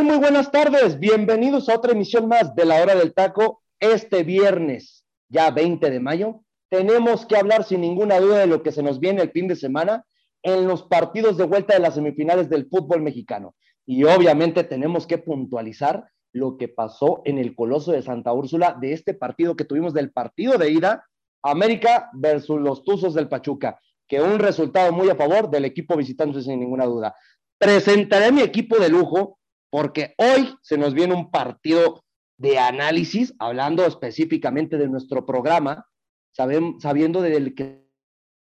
Muy buenas tardes. Bienvenidos a otra emisión más de la hora del taco. Este viernes, ya 20 de mayo, tenemos que hablar sin ninguna duda de lo que se nos viene el fin de semana en los partidos de vuelta de las semifinales del fútbol mexicano. Y obviamente tenemos que puntualizar lo que pasó en el Coloso de Santa Úrsula de este partido que tuvimos del partido de ida, América versus los Tuzos del Pachuca, que un resultado muy a favor del equipo visitante sin ninguna duda. Presentaré mi equipo de lujo, porque hoy se nos viene un partido de análisis, hablando específicamente de nuestro programa, sabiendo del que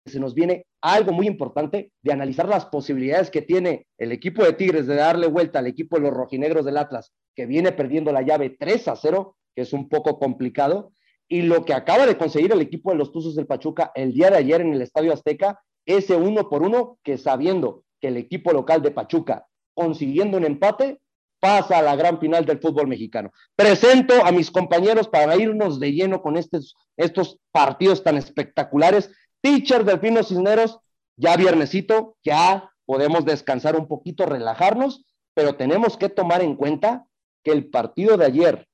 se nos viene algo muy importante de analizar las posibilidades que tiene el equipo de Tigres de darle vuelta al equipo de los rojinegros del Atlas, que viene perdiendo la llave 3 a 0, que es un poco complicado, y lo que acaba de conseguir el equipo de los Tuzos del Pachuca el día de ayer en el Estadio Azteca, ese uno por uno, que sabiendo que el equipo local de Pachuca, consiguiendo un empate, pasa a la gran final del fútbol mexicano. Presento a mis compañeros para irnos de lleno con estos, estos partidos tan espectaculares. Teacher Delfino Cisneros, ya viernesito, ya podemos descansar un poquito, relajarnos, pero tenemos que tomar en cuenta que el partido de ayer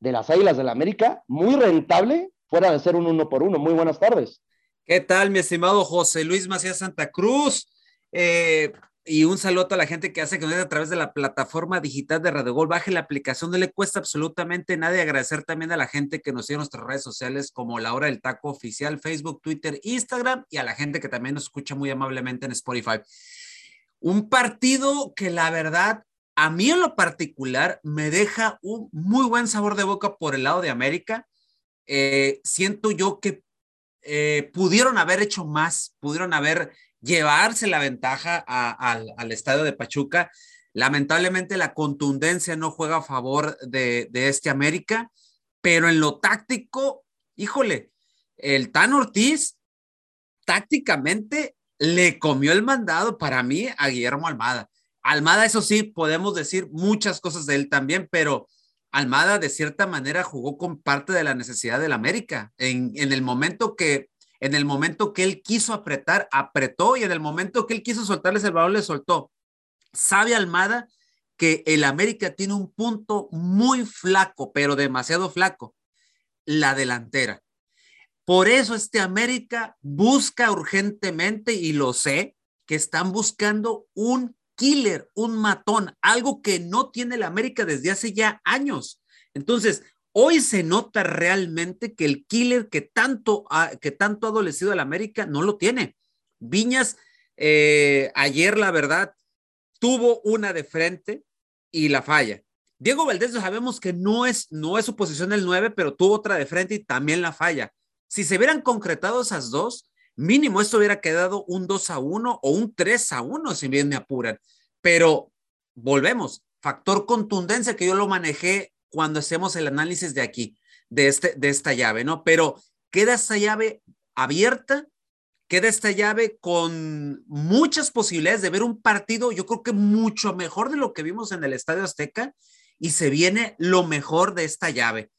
de las Águilas del la América, muy rentable, fuera de ser un uno por uno. Muy buenas tardes. ¿Qué tal, mi estimado José Luis Macías Santa Cruz? Eh, y un saludo a la gente que hace que a través de la plataforma digital de Radio Gol. Baje la aplicación, no le cuesta absolutamente nada. Y agradecer también a la gente que nos sigue en nuestras redes sociales como La Hora del Taco Oficial, Facebook, Twitter, Instagram y a la gente que también nos escucha muy amablemente en Spotify. Un partido que la verdad, a mí en lo particular, me deja un muy buen sabor de boca por el lado de América. Eh, siento yo que eh, pudieron haber hecho más, pudieron haber llevarse la ventaja al, estadio de Pachuca. Lamentablemente la contundencia no juega a favor de, este América, pero en lo táctico, híjole, el Tan Ortiz tácticamente le comió el mandado para mí a Guillermo Almada. Almada, eso sí, podemos decir muchas cosas de él también, pero Almada de cierta manera jugó con parte de la necesidad del América. En, en el momento que en el momento que él quiso apretar, apretó y en el momento que él quiso soltarles el balón, le soltó. Sabe Almada que el América tiene un punto muy flaco, pero demasiado flaco, la delantera. Por eso este América busca urgentemente, y lo sé, que están buscando un killer, un matón, algo que no tiene el América desde hace ya años. Entonces, Hoy se nota realmente que el killer que tanto ha, que tanto ha adolecido al América no lo tiene. Viñas, eh, ayer la verdad, tuvo una de frente y la falla. Diego Valdés sabemos que no es, no es su posición el 9, pero tuvo otra de frente y también la falla. Si se hubieran concretado esas dos, mínimo esto hubiera quedado un 2 a 1 o un 3 a 1, si bien me apuran. Pero volvemos, factor contundencia que yo lo manejé cuando hacemos el análisis de aquí, de, este, de esta llave, ¿no? Pero queda esta llave abierta, queda esta llave con muchas posibilidades de ver un partido, yo creo que mucho mejor de lo que vimos en el Estadio Azteca, y se viene lo mejor de esta llave.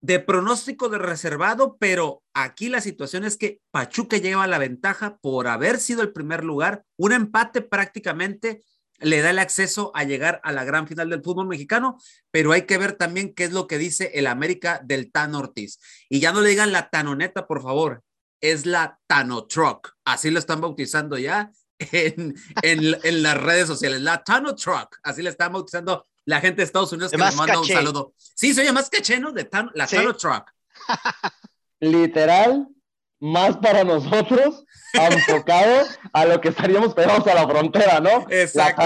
De pronóstico de reservado, pero aquí la situación es que Pachuca lleva la ventaja por haber sido el primer lugar, un empate prácticamente le da el acceso a llegar a la gran final del fútbol mexicano, pero hay que ver también qué es lo que dice el América del Tan Ortiz. Y ya no le digan la Tanoneta, por favor, es la Tano Truck. Así lo están bautizando ya en, en, las redes sociales, la Tano Truck. Así le están bautizando la gente de Estados Unidos que le manda un saludo. Sí, se más caché, ¿no? De la Tano Truck. Literal, más para nosotros, enfocado a lo que estaríamos pegados a la frontera, ¿no? Exacto.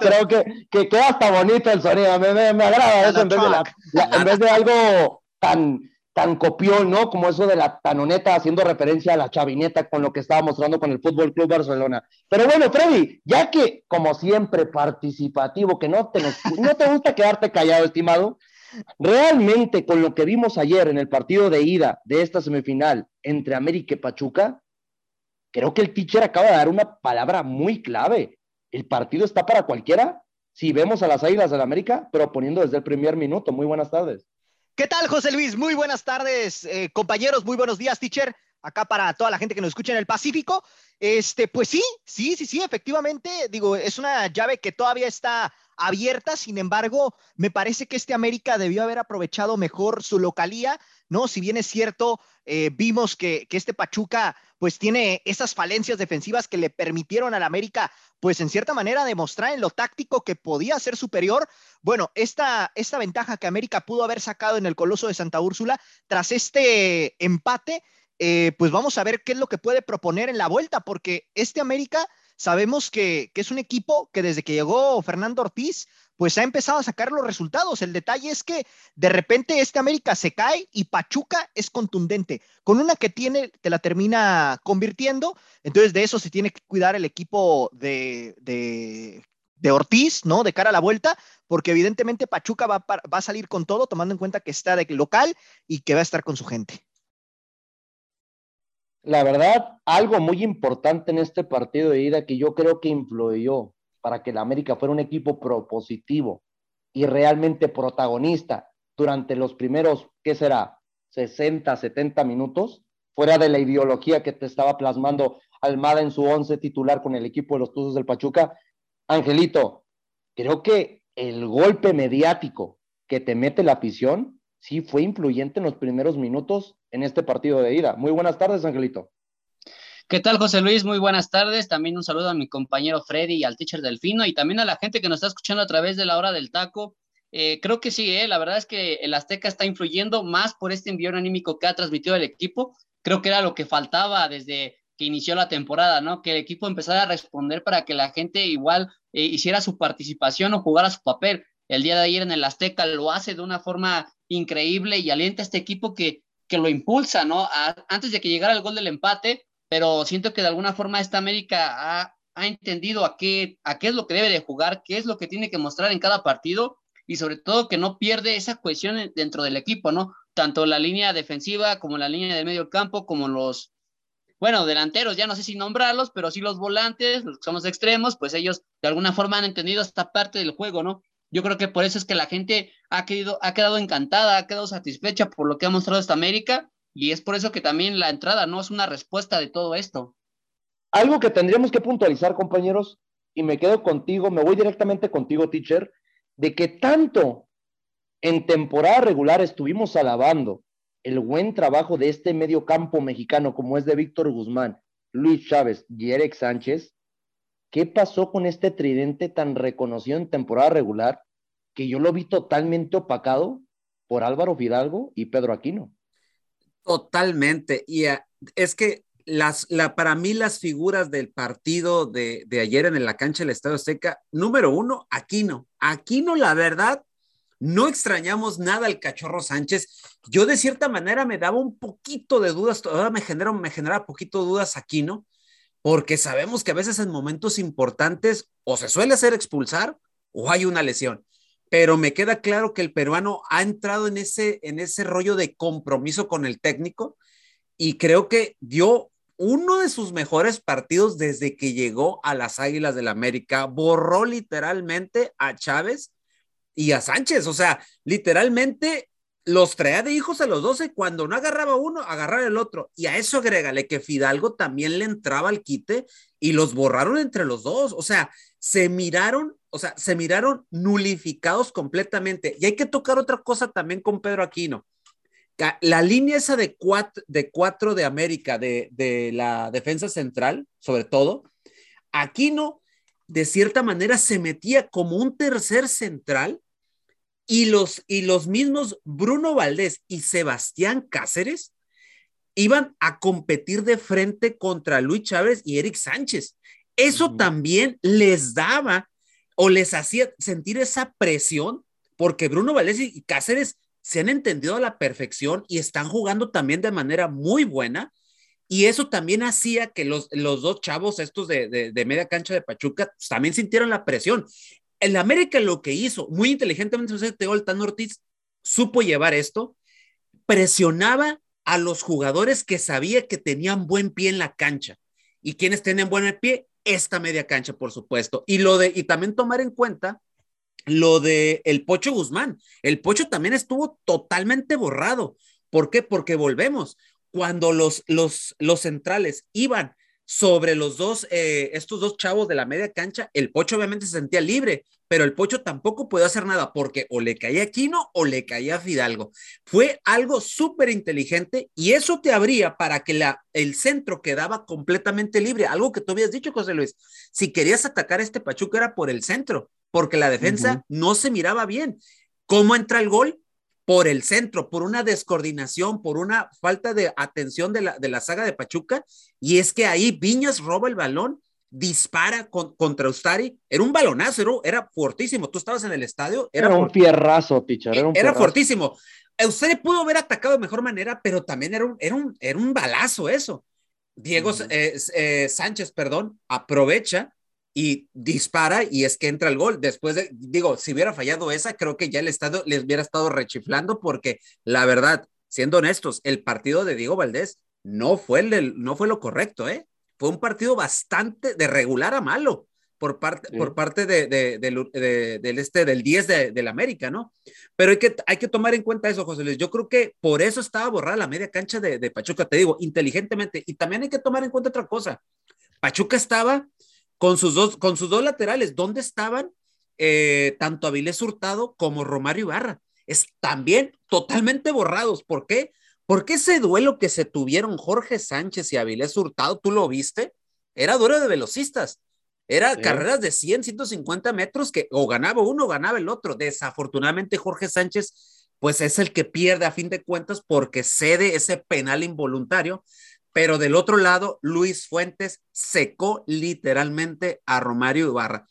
creo que, que queda hasta bonito el sonido, me, me, agrada eso en vez, de en vez de algo tan tan copión, ¿no? Como eso de la tanoneta haciendo referencia a la chavineta con lo que estaba mostrando con el Fútbol Club Barcelona. Pero bueno, Freddy, ya que como siempre participativo, que no te, no te gusta quedarte callado, estimado, realmente con lo que vimos ayer en el partido de ida de esta semifinal entre América y Pachuca, creo que el teacher acaba de dar una palabra muy clave. El partido está para cualquiera si vemos a las Águilas del América proponiendo desde el primer minuto. Muy buenas tardes. ¿Qué tal, José Luis? Muy buenas tardes, eh, compañeros. Muy buenos días, teacher. Acá para toda la gente que nos escucha en el Pacífico. Este, pues sí, sí, sí, sí, efectivamente. Digo, es una llave que todavía está abierta. Sin embargo, me parece que este América debió haber aprovechado mejor su localía, ¿no? Si bien es cierto, eh, vimos que, que, este Pachuca pues tiene esas falencias defensivas que le permitieron al América pues en cierta manera demostrar en lo táctico que podía ser superior. Bueno, esta, esta ventaja que América pudo haber sacado en el Coloso de Santa Úrsula tras este empate, eh, pues vamos a ver qué es lo que puede proponer en la vuelta, porque este América sabemos que, es un equipo que desde que llegó Fernando Ortiz, pues ha empezado a sacar los resultados. El detalle es que de repente este América se cae y Pachuca es contundente. Con una que tiene, te la termina convirtiendo. Entonces de eso se tiene que cuidar el equipo de, de, de Ortiz, ¿no? De cara a la vuelta, porque evidentemente Pachuca va, va a salir con todo, tomando en cuenta que está de local y que va a estar con su gente. La verdad, algo muy importante en este partido de ida que yo creo que influyó para que la América fuera un equipo propositivo y realmente protagonista durante los primeros, ¿qué será? 60, 70 minutos, fuera de la ideología que te estaba plasmando Almada en su once titular con el equipo de los Tuzos del Pachuca. Angelito, creo que el golpe mediático que te mete la afición sí fue influyente en los primeros minutos en este partido de ida. Muy buenas tardes, Angelito. ¿Qué tal, José Luis? Muy buenas tardes. También un saludo a mi compañero Freddy y al teacher Delfino y también a la gente que nos está escuchando a través de la hora del taco. Eh, creo que sí, eh, la verdad es que el Azteca está influyendo más por este envío anímico que ha transmitido el equipo. Creo que era lo que faltaba desde que inició la temporada, ¿no? Que el equipo empezara a responder para que la gente igual eh, hiciera su participación o jugara su papel. El día de ayer en el Azteca lo hace de una forma increíble y alienta a este equipo que, que lo impulsa, ¿no? antes de que llegara el gol del empate, pero siento que de alguna forma esta América ha, ha, entendido a qué, a qué es lo que debe de jugar, qué es lo que tiene que mostrar en cada partido y sobre todo que no pierde esa cohesión dentro del equipo, ¿no? Tanto la línea defensiva como la línea de medio campo, como los, bueno, delanteros, ya no sé si nombrarlos, pero sí los volantes, los que son los extremos, pues ellos de alguna forma han entendido esta parte del juego, ¿no? Yo creo que por eso es que la gente ha, querido, ha quedado encantada, ha quedado satisfecha por lo que ha mostrado esta América y es por eso que también la entrada no es una respuesta de todo esto. Algo que tendríamos que puntualizar, compañeros, y me quedo contigo, me voy directamente contigo, teacher, de que tanto en temporada regular estuvimos alabando el buen trabajo de este medio campo mexicano como es de Víctor Guzmán, Luis Chávez y Eric Sánchez, ¿qué pasó con este tridente tan reconocido en temporada regular que yo lo vi totalmente opacado por Álvaro Fidalgo y Pedro Aquino? Totalmente. Y uh, es que las, la, para mí las figuras del partido de, ayer en la cancha del Estadio Azteca, número uno, Aquino. Aquino, la verdad, no extrañamos nada al cachorro Sánchez. Yo de cierta manera me daba un poquito de dudas, todavía me genera, me genera poquito dudas Aquino, porque sabemos que a veces en momentos importantes o se suele hacer expulsar o hay una lesión. Pero me queda claro que el peruano ha entrado en ese, en ese rollo de compromiso con el técnico y creo que dio uno de sus mejores partidos desde que llegó a las Águilas del la América. Borró literalmente a Chávez y a Sánchez. O sea, literalmente los traía de hijos a los 12, cuando no agarraba uno, agarraba el otro. Y a eso agrégale que Fidalgo también le entraba al quite y los borraron entre los dos. O sea, se miraron, o sea, se miraron nulificados completamente. Y hay que tocar otra cosa también con Pedro Aquino. La línea esa de cuatro de, cuatro de América, de, de la defensa central, sobre todo, Aquino, de cierta manera, se metía como un tercer central y los, y los mismos Bruno Valdés y Sebastián Cáceres iban a competir de frente contra Luis Chávez y Eric Sánchez. Eso también les daba o les hacía sentir esa presión porque Bruno Valdés y Cáceres se han entendido a la perfección y están jugando también de manera muy buena. Y eso también hacía que los, los dos chavos, estos de, de, media cancha de Pachuca, también sintieron la presión. El América lo que hizo, muy inteligentemente, el Tan Ortiz supo llevar esto, presionaba a los jugadores que sabía que tenían buen pie en la cancha. ¿Y quienes tienen buen pie? Esta media cancha, por supuesto. Y, lo de, y también tomar en cuenta lo de el Pocho Guzmán. El Pocho también estuvo totalmente borrado. ¿Por qué? Porque volvemos. Cuando los, los, los centrales iban sobre los dos, eh, estos dos chavos de la media cancha, el Pocho obviamente se sentía libre, pero el Pocho tampoco puede hacer nada porque o le caía a Quino o le caía a Fidalgo. Fue algo súper inteligente y eso te abría para que la, el centro quedaba completamente libre, algo que tú habías dicho, José Luis. Si querías atacar a este Pachuca era por el centro, porque la defensa no se miraba bien. ¿Cómo entra el gol? Por el centro, por una descoordinación, por una falta de atención de la, de la saga de Pachuca, y es que ahí Viñas roba el balón, dispara contra Ustari, era un balonazo, era, era, fortísimo, tú estabas en el estadio. Era, un fierrazo, Pichar, era, era fortísimo. Ustari pudo haber atacado de mejor manera, pero también era un, era un, era un balazo eso. Diego eh, eh, Sánchez, perdón, aprovecha y dispara y es que entra el gol. Después de, digo, si hubiera fallado esa, creo que ya el estado les hubiera estado rechiflando porque la verdad, siendo honestos, el partido de Diego Valdés no fue, el, no fue lo correcto, ¿eh? Fue un partido bastante de regular a malo por parte, por parte de, del este, del 10 de, del América, ¿no? Pero hay que, hay que tomar en cuenta eso, José Luis. Yo creo que por eso estaba borrada la media cancha de, de Pachuca, te digo, inteligentemente. Y también hay que tomar en cuenta otra cosa. Pachuca estaba con sus dos, con sus dos laterales, ¿dónde estaban eh, tanto Avilés Hurtado como Romario Ibarra? Es también totalmente borrados. ¿Por qué? Porque ese duelo que se tuvieron Jorge Sánchez y Avilés Hurtado, ¿tú lo viste? Era duelo de velocistas. Era carreras de 100, 150 metros que o ganaba uno o ganaba el otro. Desafortunadamente Jorge Sánchez, pues es el que pierde a fin de cuentas porque cede ese penal involuntario pero del otro lado, Luis Fuentes secó literalmente a Romario Ibarra.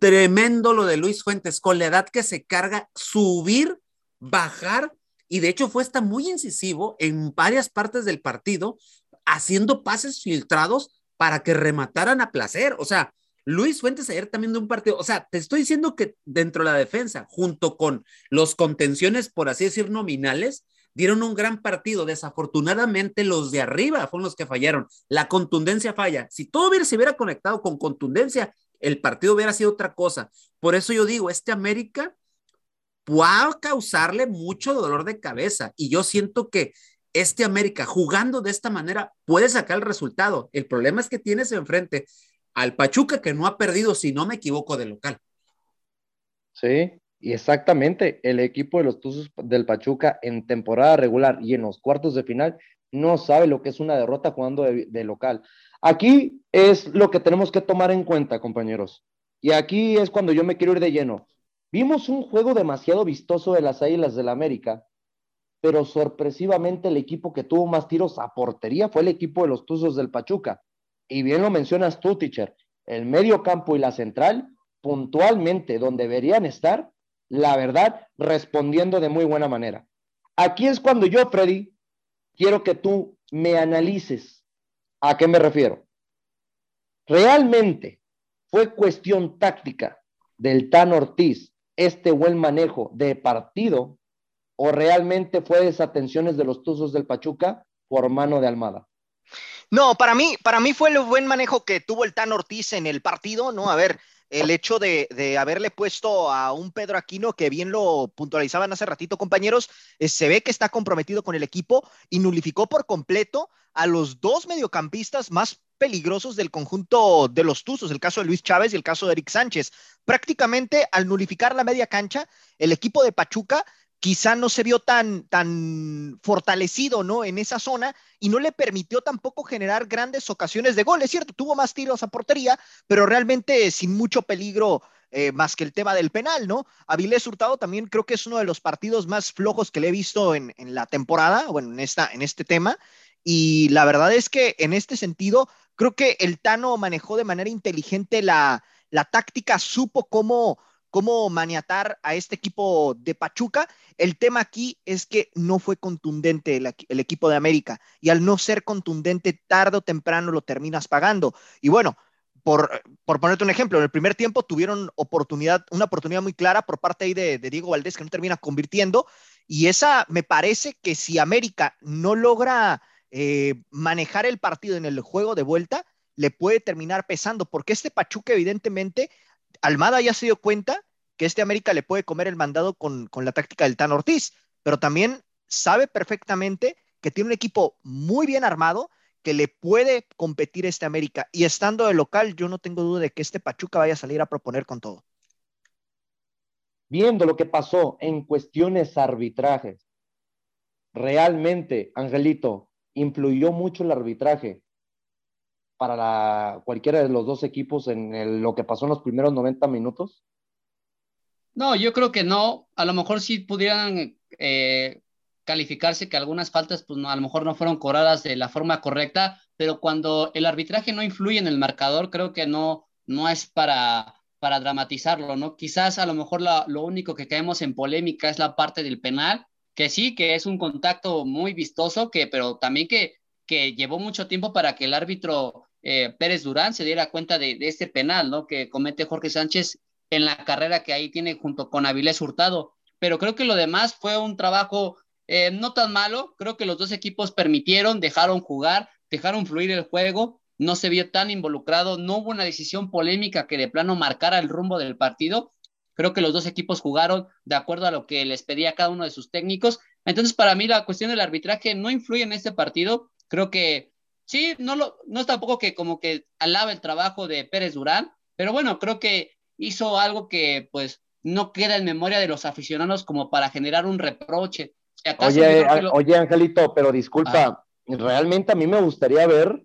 Tremendo lo de Luis Fuentes, con la edad que se carga, subir, bajar, y de hecho fue hasta muy incisivo en varias partes del partido, haciendo pases filtrados para que remataran a placer. O sea, Luis Fuentes ayer también de un partido, o sea, te estoy diciendo que dentro de la defensa, junto con los contenciones, por así decir, nominales, dieron un gran partido. Desafortunadamente, los de arriba fueron los que fallaron. La contundencia falla. Si todo hubiera, se hubiera conectado con contundencia, el partido hubiera sido otra cosa. Por eso yo digo, este América puede causarle mucho dolor de cabeza. Y yo siento que este América jugando de esta manera puede sacar el resultado. El problema es que tienes enfrente al Pachuca que no ha perdido, si no me equivoco, de local. Sí, y exactamente, el equipo de los Tuzos del Pachuca en temporada regular y en los cuartos de final no sabe lo que es una derrota jugando de, local. Aquí es lo que tenemos que tomar en cuenta, compañeros. Y aquí es cuando yo me quiero ir de lleno. Vimos un juego demasiado vistoso de las Águilas del la América, pero sorpresivamente el equipo que tuvo más tiros a portería fue el equipo de los Tuzos del Pachuca. Y bien lo mencionas tú, teacher, el medio campo y la central, puntualmente donde deberían estar, la verdad, respondiendo de muy buena manera. Aquí es cuando yo, Freddy, quiero que tú me analices a qué me refiero. ¿Realmente fue cuestión táctica del Tan Ortiz este buen manejo de partido o realmente fue desatenciones de los Tuzos del Pachuca por mano de Almada? No, para mí, para mí fue el buen manejo que tuvo el Tan Ortiz en el partido, ¿no? A ver, el hecho de, haberle puesto a un Pedro Aquino, que bien lo puntualizaban hace ratito, compañeros, eh, se ve que está comprometido con el equipo y nulificó por completo a los dos mediocampistas más peligrosos del conjunto de los Tuzos, el caso de Luis Chávez y el caso de Eric Sánchez. Prácticamente al nulificar la media cancha, el equipo de Pachuca quizá no se vio tan, tan fortalecido, ¿no? En esa zona y no le permitió tampoco generar grandes ocasiones de gol. Es cierto, tuvo más tiros a portería, pero realmente sin mucho peligro eh, más que el tema del penal, ¿no? Avilés Hurtado también creo que es uno de los partidos más flojos que le he visto en, en la temporada, bueno, en, esta, en este tema. Y la verdad es que en este sentido, creo que el Tano manejó de manera inteligente la, la táctica, supo cómo cómo maniatar a este equipo de Pachuca. El tema aquí es que no fue contundente el, equipo de América y al no ser contundente, tarde o temprano lo terminas pagando. Y bueno, por, por ponerte un ejemplo, en el primer tiempo tuvieron oportunidad, una oportunidad muy clara por parte ahí de, de Diego Valdés que no termina convirtiendo. Y esa me parece que si América no logra eh, manejar el partido en el juego de vuelta, le puede terminar pesando, porque este Pachuca evidentemente Almada ya se dio cuenta que este América le puede comer el mandado con, la táctica del Tan Ortiz, pero también sabe perfectamente que tiene un equipo muy bien armado que le puede competir este América. Y estando de local, yo no tengo duda de que este Pachuca vaya a salir a proponer con todo. Viendo lo que pasó en cuestiones arbitrajes, realmente, Angelito, influyó mucho el arbitraje para cualquiera de los dos equipos en lo que pasó en los primeros 90 minutos? No, yo creo que no. A lo mejor sí pudieran eh, calificarse que algunas faltas, pues no, a lo mejor no fueron cobradas de la forma correcta, pero cuando el arbitraje no influye en el marcador, creo que no, no es para, para dramatizarlo, ¿no? Quizás a lo mejor lo único que caemos en polémica es la parte del penal, que sí, que es un contacto muy vistoso, que, pero también que, que llevó mucho tiempo para que el árbitro eh, Pérez Durán se diera cuenta de, este penal, ¿no? Que comete Jorge Sánchez en la carrera que ahí tiene junto con Avilés Hurtado. Pero creo que lo demás fue un trabajo eh, no tan malo. Creo que los dos equipos permitieron, dejaron jugar, dejaron fluir el juego. No se vio tan involucrado, no hubo una decisión polémica que de plano marcara el rumbo del partido. Creo que los dos equipos jugaron de acuerdo a lo que les pedía cada uno de sus técnicos. Entonces, para mí, la cuestión del arbitraje no influye en este partido. Creo que sí, no, lo, no es tampoco que como que alaba el trabajo de Pérez Durán, pero bueno, creo que hizo algo que pues no queda en memoria de los aficionados como para generar un reproche. Oye, oye, Angelito, pero disculpa, ah. realmente a mí me gustaría ver,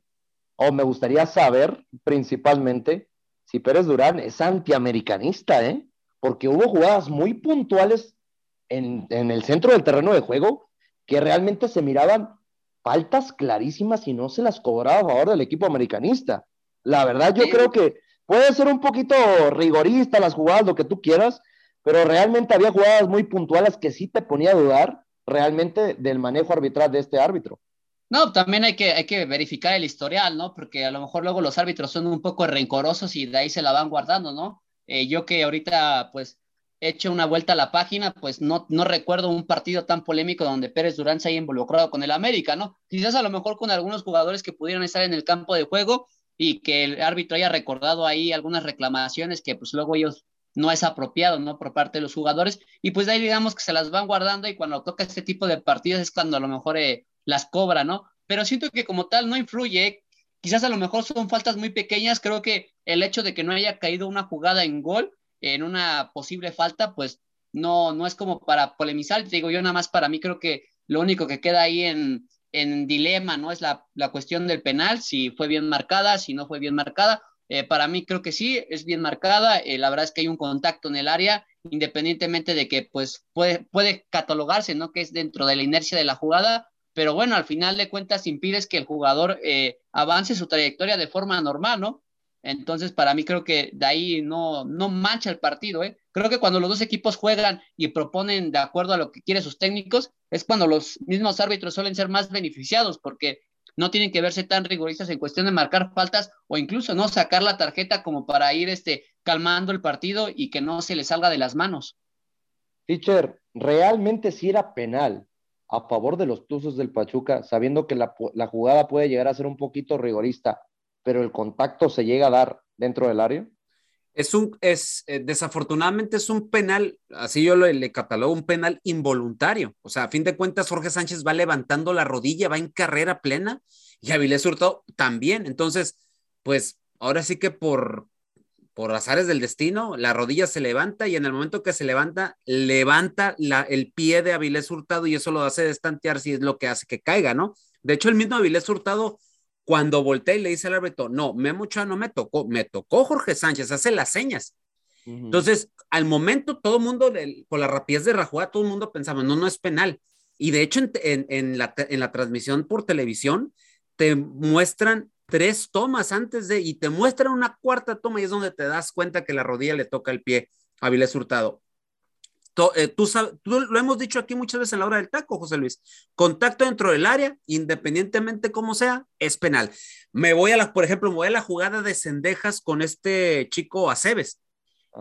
o me gustaría saber principalmente, si Pérez Durán es antiamericanista, ¿eh? Porque hubo jugadas muy puntuales en, en el centro del terreno de juego que realmente se miraban faltas clarísimas y no se las cobraba a favor del equipo americanista. La verdad, yo creo que puede ser un poquito rigorista las jugadas, lo que tú quieras, pero realmente había jugadas muy puntuales que sí te ponía a dudar realmente del manejo arbitral de este árbitro. No, también hay que, hay que verificar el historial, ¿no? Porque a lo mejor luego los árbitros son un poco rencorosos y de ahí se la van guardando, ¿no? Eh, yo que ahorita, pues, hecho una vuelta a la página, pues no, no recuerdo un partido tan polémico donde Pérez Durán se haya involucrado con el América, ¿no? Quizás a lo mejor con algunos jugadores que pudieran estar en el campo de juego y que el árbitro haya recordado ahí algunas reclamaciones que pues luego ellos no es apropiado, ¿no? Por parte de los jugadores y pues de ahí digamos que se las van guardando y cuando toca este tipo de partidos es cuando a lo mejor eh, las cobra, ¿no? Pero siento que como tal no influye, quizás a lo mejor son faltas muy pequeñas, creo que el hecho de que no haya caído una jugada en gol en una posible falta, pues no, no es como para polemizar. Digo, yo nada más para mí creo que lo único que queda ahí en, en dilema, ¿no? Es la, la, cuestión del penal, si fue bien marcada, si no fue bien marcada. Eh, para mí creo que sí, es bien marcada. Eh, la verdad es que hay un contacto en el área, independientemente de que pues puede, puede catalogarse, ¿no? Que es dentro de la inercia de la jugada, pero bueno, al final de cuentas impides que el jugador eh, avance su trayectoria de forma normal, ¿no? Entonces, para mí creo que de ahí no, no mancha el partido. ¿eh? Creo que cuando los dos equipos juegan y proponen de acuerdo a lo que quieren sus técnicos, es cuando los mismos árbitros suelen ser más beneficiados, porque no tienen que verse tan rigoristas en cuestión de marcar faltas o incluso no sacar la tarjeta como para ir este, calmando el partido y que no se le salga de las manos. Teacher, realmente sí era penal a favor de los Tuzos del Pachuca, sabiendo que la, la jugada puede llegar a ser un poquito rigorista pero el contacto se llega a dar dentro del área? Es un, es, eh, desafortunadamente es un penal, así yo le, le, catalogo, un penal involuntario. O sea, a fin de cuentas, Jorge Sánchez va levantando la rodilla, va en carrera plena y Avilés Hurtado también. Entonces, pues ahora sí que por, por azares del destino, la rodilla se levanta y en el momento que se levanta, levanta la, el pie de Avilés Hurtado y eso lo hace destantear si es lo que hace que caiga, ¿no? De hecho, el mismo Avilés Hurtado cuando voltea y le dice al árbitro, no, Memo Ochoa no me tocó, me tocó Jorge Sánchez, hace las señas. Entonces, al momento, todo el mundo, por la rapidez de Rajuá, todo el mundo pensaba, no, no es penal. Y de hecho, en, en, la, en la transmisión por televisión, te muestran tres tomas antes de, y te muestran una cuarta toma y es donde te das cuenta que la rodilla le toca el pie Avilés Hurtado. Eh, tú, lo hemos dicho aquí muchas veces en la hora del taco, José Luis. Contacto dentro del área, independientemente como sea, es penal. Me voy a la, por ejemplo, me voy a la jugada de Cendejas con este chico Aceves.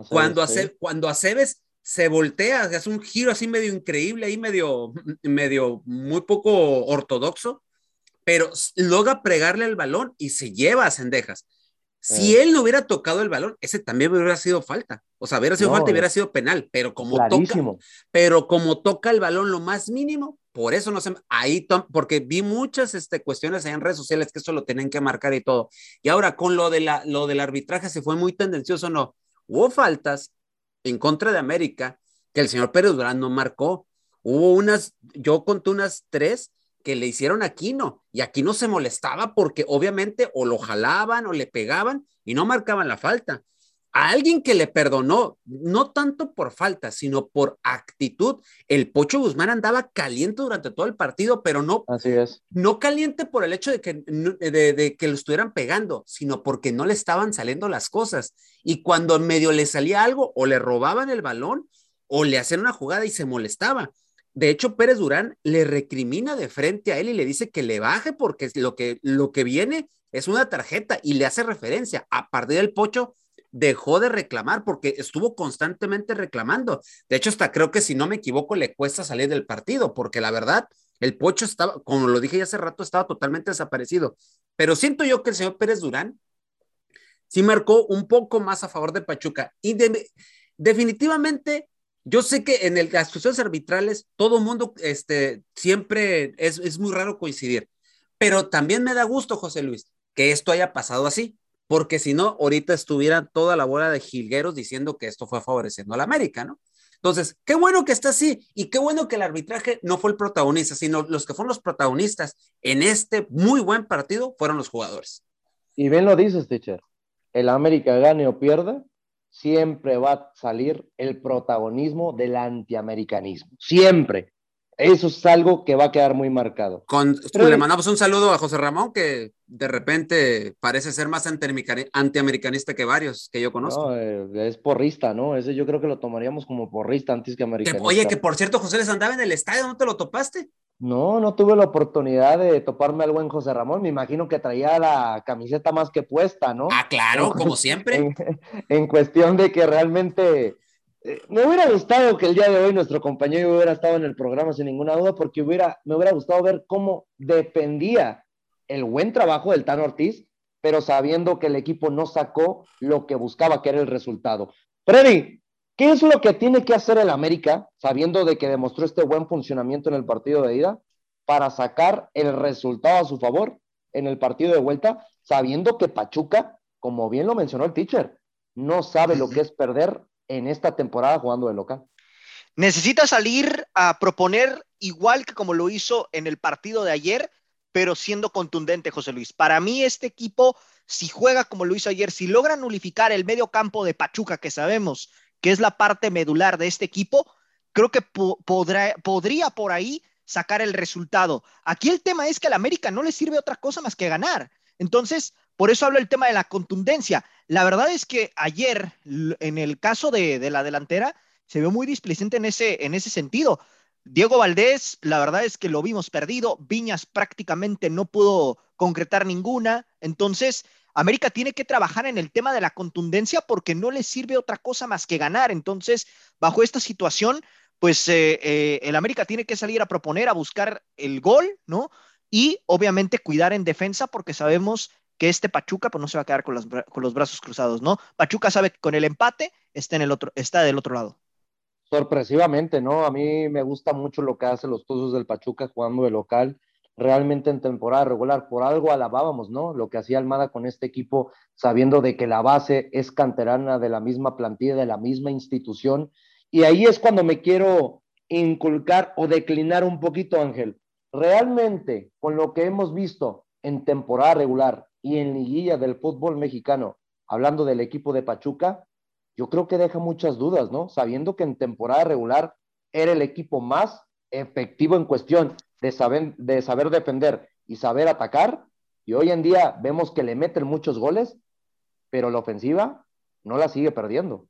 cuando, Aceves, cuando Aceves se voltea, hace un giro así medio increíble, ahí medio, medio muy poco ortodoxo, pero logra pregarle el balón y se lleva a Cendejas. Si él no hubiera tocado el balón, ese también hubiera sido falta. O sea, hubiera sido falta y hubiera sido penal, pero como toca, pero como toca el balón lo más mínimo, por eso no sé, ahí, porque vi muchas este, cuestiones en redes sociales que eso lo tienen que marcar y todo. Y ahora con lo, de la, lo del arbitraje se fue muy tendencioso, ¿no? Hubo faltas en contra de América que el señor Pérez Durán no marcó. Hubo unas, yo conté unas tres que le hicieron a Aquino y Aquino se molestaba porque obviamente o lo jalaban o le pegaban y no marcaban la falta. A alguien que le perdonó, no tanto por falta, sino por actitud, el Pocho Guzmán andaba caliente durante todo el partido, pero no, Así es. no caliente por el hecho de que, de, que lo estuvieran pegando, sino porque no le estaban saliendo las cosas. Y cuando medio le salía algo, o le robaban el balón, o le hacían una jugada y se molestaba. De hecho, Pérez Durán le recrimina de frente a él y le dice que le baje porque lo que, lo que viene es una tarjeta y le hace referencia. A partir del pocho dejó de reclamar porque estuvo constantemente reclamando. De hecho, hasta creo que si no me equivoco le cuesta salir del partido porque la verdad, el pocho estaba, como lo dije ya hace rato, estaba totalmente desaparecido. Pero siento yo que el señor Pérez Durán sí marcó un poco más a favor de Pachuca y definitivamente yo sé que en el, las cuestiones arbitrales todo mundo este, siempre es, es muy raro coincidir, pero también me da gusto, José Luis, que esto haya pasado así, porque si no, ahorita estuviera toda la bola de jilgueros diciendo que esto fue favoreciendo a la América, ¿no? Entonces, qué bueno que está así y qué bueno que el arbitraje no fue el protagonista, sino los que fueron los protagonistas en este muy buen partido fueron los jugadores. Y bien lo dices, teacher. El América gane o pierda, siempre va a salir el protagonismo del antiamericanismo. Siempre. Eso es algo que va a quedar muy marcado. Con, le mandamos un saludo a José Ramón, que de repente parece ser más antiamericanista que varios que yo conozco. No, eh, es porrista, ¿no? Ese yo creo que lo tomaríamos como porrista antes que americanista. oye, que por cierto, José les andaba en el estadio, ¿no te lo topaste? No, no tuve la oportunidad de toparme algo en José Ramón. Me imagino que traía la camiseta más que puesta, ¿no? Ah, claro, como siempre. En, cuestión de que realmente eh, me hubiera gustado que el día de hoy nuestro compañero hubiera estado en el programa sin ninguna duda, porque hubiera, me hubiera gustado ver cómo dependía el buen trabajo del Tan Ortiz, pero sabiendo que el equipo no sacó lo que buscaba, que era el resultado. Freddy, ¿Qué es lo que tiene que hacer el América, sabiendo de que demostró este buen funcionamiento en el partido de ida, para sacar el resultado a su favor en el partido de vuelta, sabiendo que Pachuca, como bien lo mencionó el teacher, no sabe lo que es perder en esta temporada jugando de local? Necesita salir a proponer igual que como lo hizo en el partido de ayer, pero siendo contundente, José Luis. Para mí este equipo, si juega como lo hizo ayer, si logra nulificar el medio campo de Pachuca, que sabemos que es la parte medular de este equipo, creo que podría por ahí sacar el resultado. Aquí el tema es que al América no le sirve otra cosa más que ganar. Entonces, por eso hablo el tema de la contundencia. La verdad es que ayer, en el caso de, la delantera, se vio muy displicente en ese, en ese sentido. Diego Valdés, la verdad es que lo vimos perdido. Viñas prácticamente no pudo concretar ninguna. Entonces, América tiene que trabajar en el tema de la contundencia porque no le sirve otra cosa más que ganar. Entonces, bajo esta situación, pues eh, eh, el América tiene que salir a proponer, a buscar el gol, ¿no? Y obviamente cuidar en defensa porque sabemos que este Pachuca pues no se va a quedar con los, con los brazos cruzados, ¿no? Pachuca sabe que con el empate está, en el otro, está del otro lado. Sorpresivamente, ¿no? A mí me gusta mucho lo que hacen los Tuzos del Pachuca jugando de local realmente en temporada regular. Por algo alabábamos, ¿no? Lo que hacía Almada con este equipo, sabiendo de que la base es canterana de la misma plantilla, de la misma institución. Y ahí es cuando me quiero inculcar o declinar un poquito, Ángel. Realmente, con lo que hemos visto en temporada regular y en liguilla del fútbol mexicano, hablando del equipo de Pachuca, yo creo que deja muchas dudas, ¿no? Sabiendo que en temporada regular era el equipo más efectivo en cuestión de saber, de saber defender y saber atacar. Y hoy en día vemos que le meten muchos goles, pero la ofensiva no la sigue perdiendo.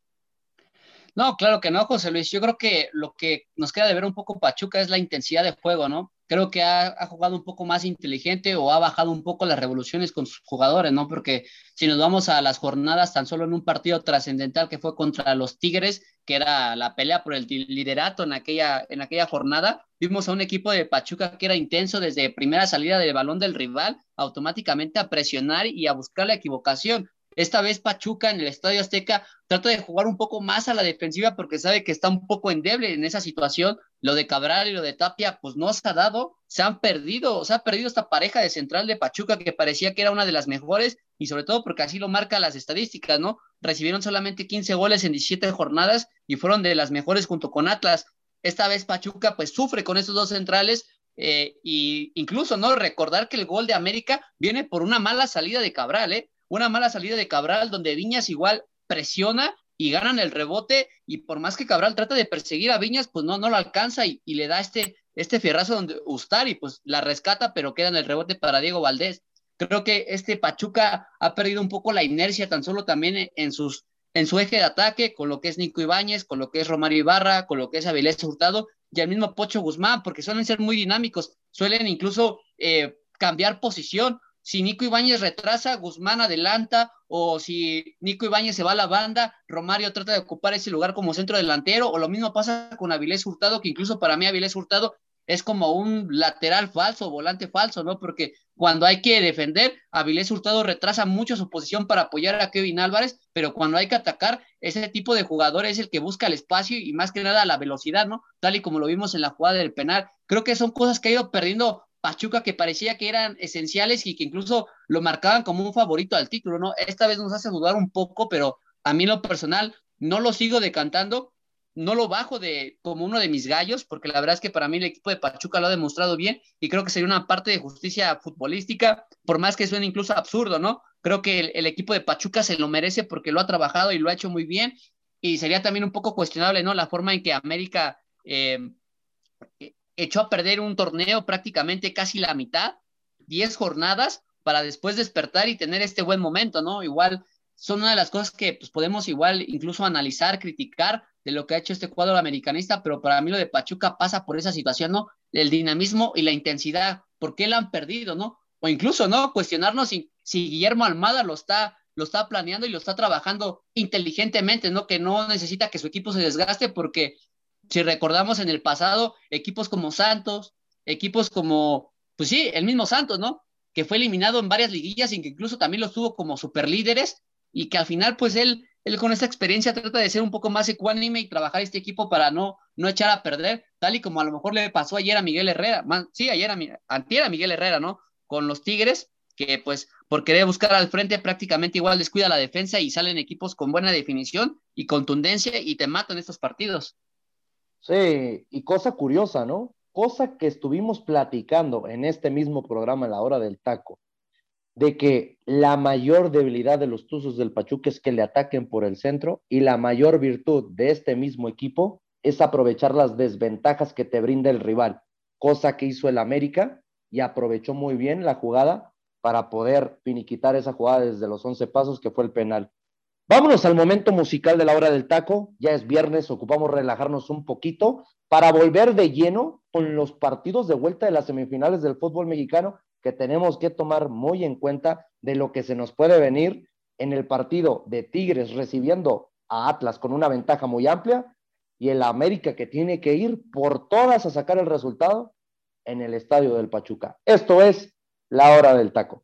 No, claro que no, José Luis. Yo creo que lo que nos queda de ver un poco Pachuca es la intensidad de juego, ¿no? Creo que ha, jugado un poco más inteligente o ha bajado un poco las revoluciones con sus jugadores, ¿no? Porque si nos vamos a las jornadas, tan solo en un partido trascendental que fue contra los Tigres, que era la pelea por el liderato en aquella, en aquella jornada, vimos a un equipo de Pachuca que era intenso desde primera salida del balón del rival, automáticamente a presionar y a buscar la equivocación. Esta vez Pachuca en el Estadio Azteca trata de jugar un poco más a la defensiva porque sabe que está un poco endeble en esa situación. Lo de Cabral y lo de Tapia, pues no se ha dado, se han perdido, se ha perdido esta pareja de central de Pachuca que parecía que era una de las mejores y sobre todo porque así lo marcan las estadísticas, ¿no? Recibieron solamente 15 goles en 17 jornadas y fueron de las mejores junto con Atlas. Esta vez Pachuca pues sufre con esos dos centrales eh, y incluso, ¿no? Recordar que el gol de América viene por una mala salida de Cabral, ¿eh? Una mala salida de Cabral donde Viñas igual presiona y ganan el rebote y por más que Cabral trata de perseguir a Viñas, pues no, no lo alcanza y, le da este, este fierrazo donde y pues la rescata, pero queda en el rebote para Diego Valdés. Creo que este Pachuca ha perdido un poco la inercia tan solo también en, sus, en su eje de ataque, con lo que es Nico Ibáñez, con lo que es Romario Ibarra, con lo que es Avilés Hurtado y al mismo Pocho Guzmán, porque suelen ser muy dinámicos, suelen incluso eh, cambiar posición si Nico Ibáñez retrasa, Guzmán adelanta, o si Nico Ibáñez se va a la banda, Romario trata de ocupar ese lugar como centro delantero, o lo mismo pasa con Avilés Hurtado, que incluso para mí Avilés Hurtado es como un lateral falso, volante falso, ¿no? Porque cuando hay que defender, Avilés Hurtado retrasa mucho su posición para apoyar a Kevin Álvarez, pero cuando hay que atacar, ese tipo de jugador es el que busca el espacio y más que nada la velocidad, ¿no? Tal y como lo vimos en la jugada del penal. Creo que son cosas que ha ido perdiendo Pachuca que parecía que eran esenciales y que incluso lo marcaban como un favorito al título, ¿no? Esta vez nos hace dudar un poco, pero a mí lo personal no lo sigo decantando, no lo bajo de como uno de mis gallos, porque la verdad es que para mí el equipo de Pachuca lo ha demostrado bien y creo que sería una parte de justicia futbolística, por más que suene incluso absurdo, ¿no? Creo que el, equipo de Pachuca se lo merece porque lo ha trabajado y lo ha hecho muy bien y sería también un poco cuestionable, ¿no? La forma en que América eh, echó a perder un torneo prácticamente casi la mitad, 10 jornadas, para después despertar y tener este buen momento, ¿no? Igual son una de las cosas que pues, podemos igual incluso analizar, criticar de lo que ha hecho este cuadro americanista, pero para mí lo de Pachuca pasa por esa situación, ¿no? El dinamismo y la intensidad, ¿por qué la han perdido, no? O incluso, ¿no? Cuestionarnos si, si Guillermo Almada lo está, lo está planeando y lo está trabajando inteligentemente, ¿no? Que no necesita que su equipo se desgaste porque si recordamos en el pasado, equipos como Santos, equipos como, pues sí, el mismo Santos, ¿no? Que fue eliminado en varias liguillas y que incluso también los tuvo como superlíderes y que al final, pues él, él con esta experiencia trata de ser un poco más ecuánime y trabajar este equipo para no, no echar a perder, tal y como a lo mejor le pasó ayer a Miguel Herrera, sí, ayer a, antier a Miguel Herrera, ¿no? Con los Tigres, que pues por querer buscar al frente prácticamente igual descuida la defensa y salen equipos con buena definición y contundencia y te matan estos partidos. Sí, y cosa curiosa, ¿no? Cosa que estuvimos platicando en este mismo programa la hora del taco, de que la mayor debilidad de los Tuzos del Pachuca es que le ataquen por el centro y la mayor virtud de este mismo equipo es aprovechar las desventajas que te brinda el rival, cosa que hizo el América y aprovechó muy bien la jugada para poder finiquitar esa jugada desde los 11 pasos que fue el penal. Vámonos al momento musical de la hora del taco. Ya es viernes, ocupamos relajarnos un poquito para volver de lleno con los partidos de vuelta de las semifinales del fútbol mexicano que tenemos que tomar muy en cuenta de lo que se nos puede venir en el partido de Tigres recibiendo a Atlas con una ventaja muy amplia y el América que tiene que ir por todas a sacar el resultado en el estadio del Pachuca. Esto es la hora del taco.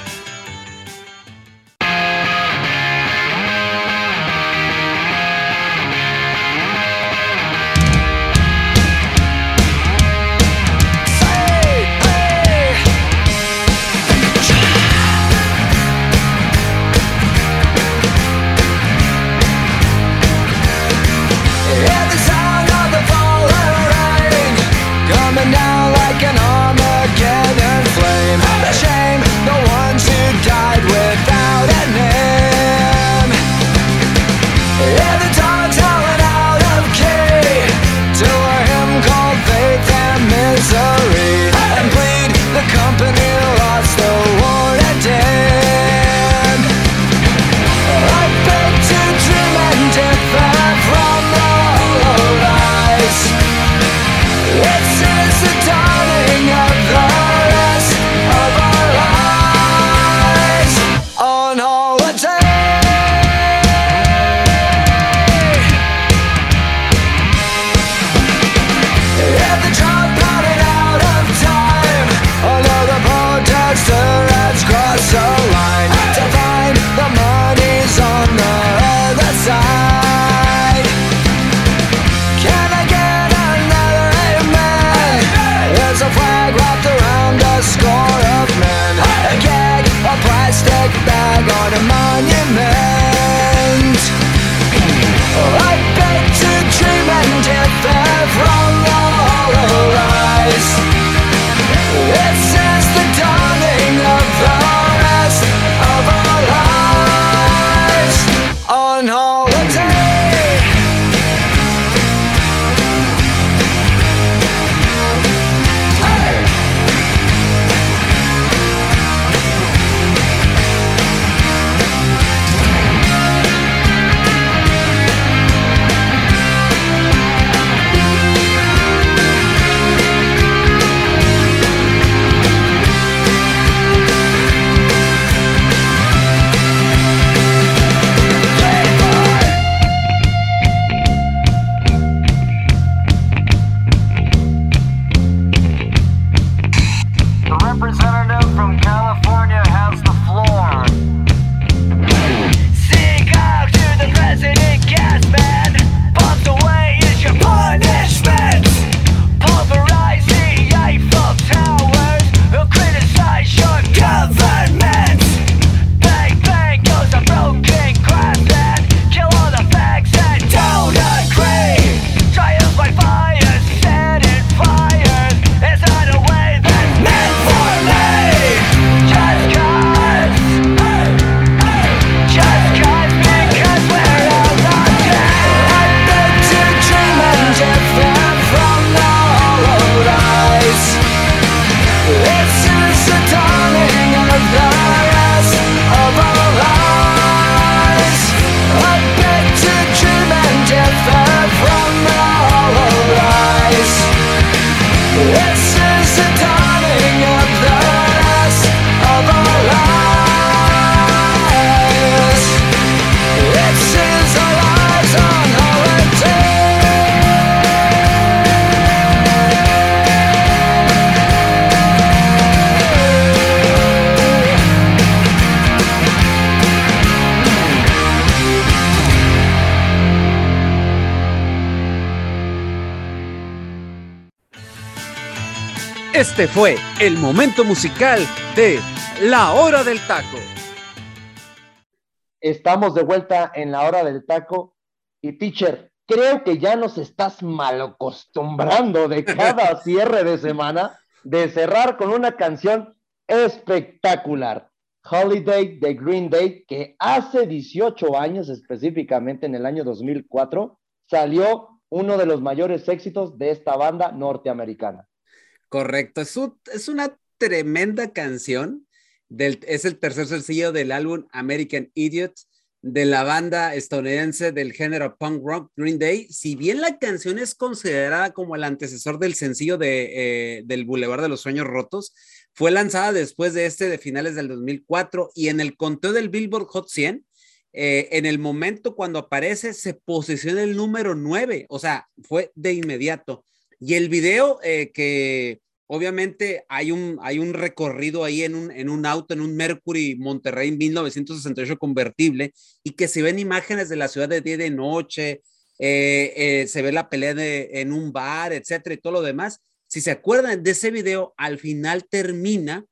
Este fue el momento musical de La Hora del Taco. Estamos de vuelta en La Hora del Taco y teacher, creo que ya nos estás mal acostumbrando de cada cierre de semana de cerrar con una canción espectacular. Holiday de Green Day, que hace 18 años, específicamente en el año 2004, salió uno de los mayores éxitos de esta banda norteamericana. Correcto, es, una tremenda canción. Es el tercer sencillo del álbum American Idiot de la banda estadounidense del género punk rock Green Day. Si bien la canción es considerada como el antecesor del sencillo de, eh, del Boulevard de los Sueños Rotos, fue lanzada después de este de finales del 2004 y en el conteo del Billboard Hot 100, eh, en el momento cuando aparece, se posiciona el número 9, o sea, fue de inmediato. Y el video eh, que obviamente hay un, hay un recorrido ahí en un, en un auto, en un Mercury Monterrey 1968 convertible, y que se ven imágenes de la ciudad de día y de noche, eh, eh, se ve la pelea en un bar, etcétera, y todo lo demás. Si se acuerdan de ese video, al final termina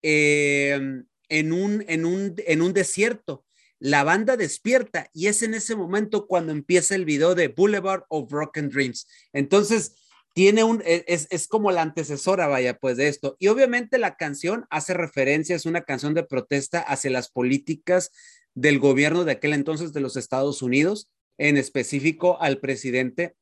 en, un, en, un, en un desierto. La banda despierta y es en ese momento cuando empieza el video de Boulevard of Broken Dreams. Entonces, tiene un, e, es, es, como la antecesora, vaya, pues de esto. Y obviamente la canción hace referencia, es una canción de protesta hacia las políticas del gobierno de aquel entonces de los Estados Unidos, en específico al presidente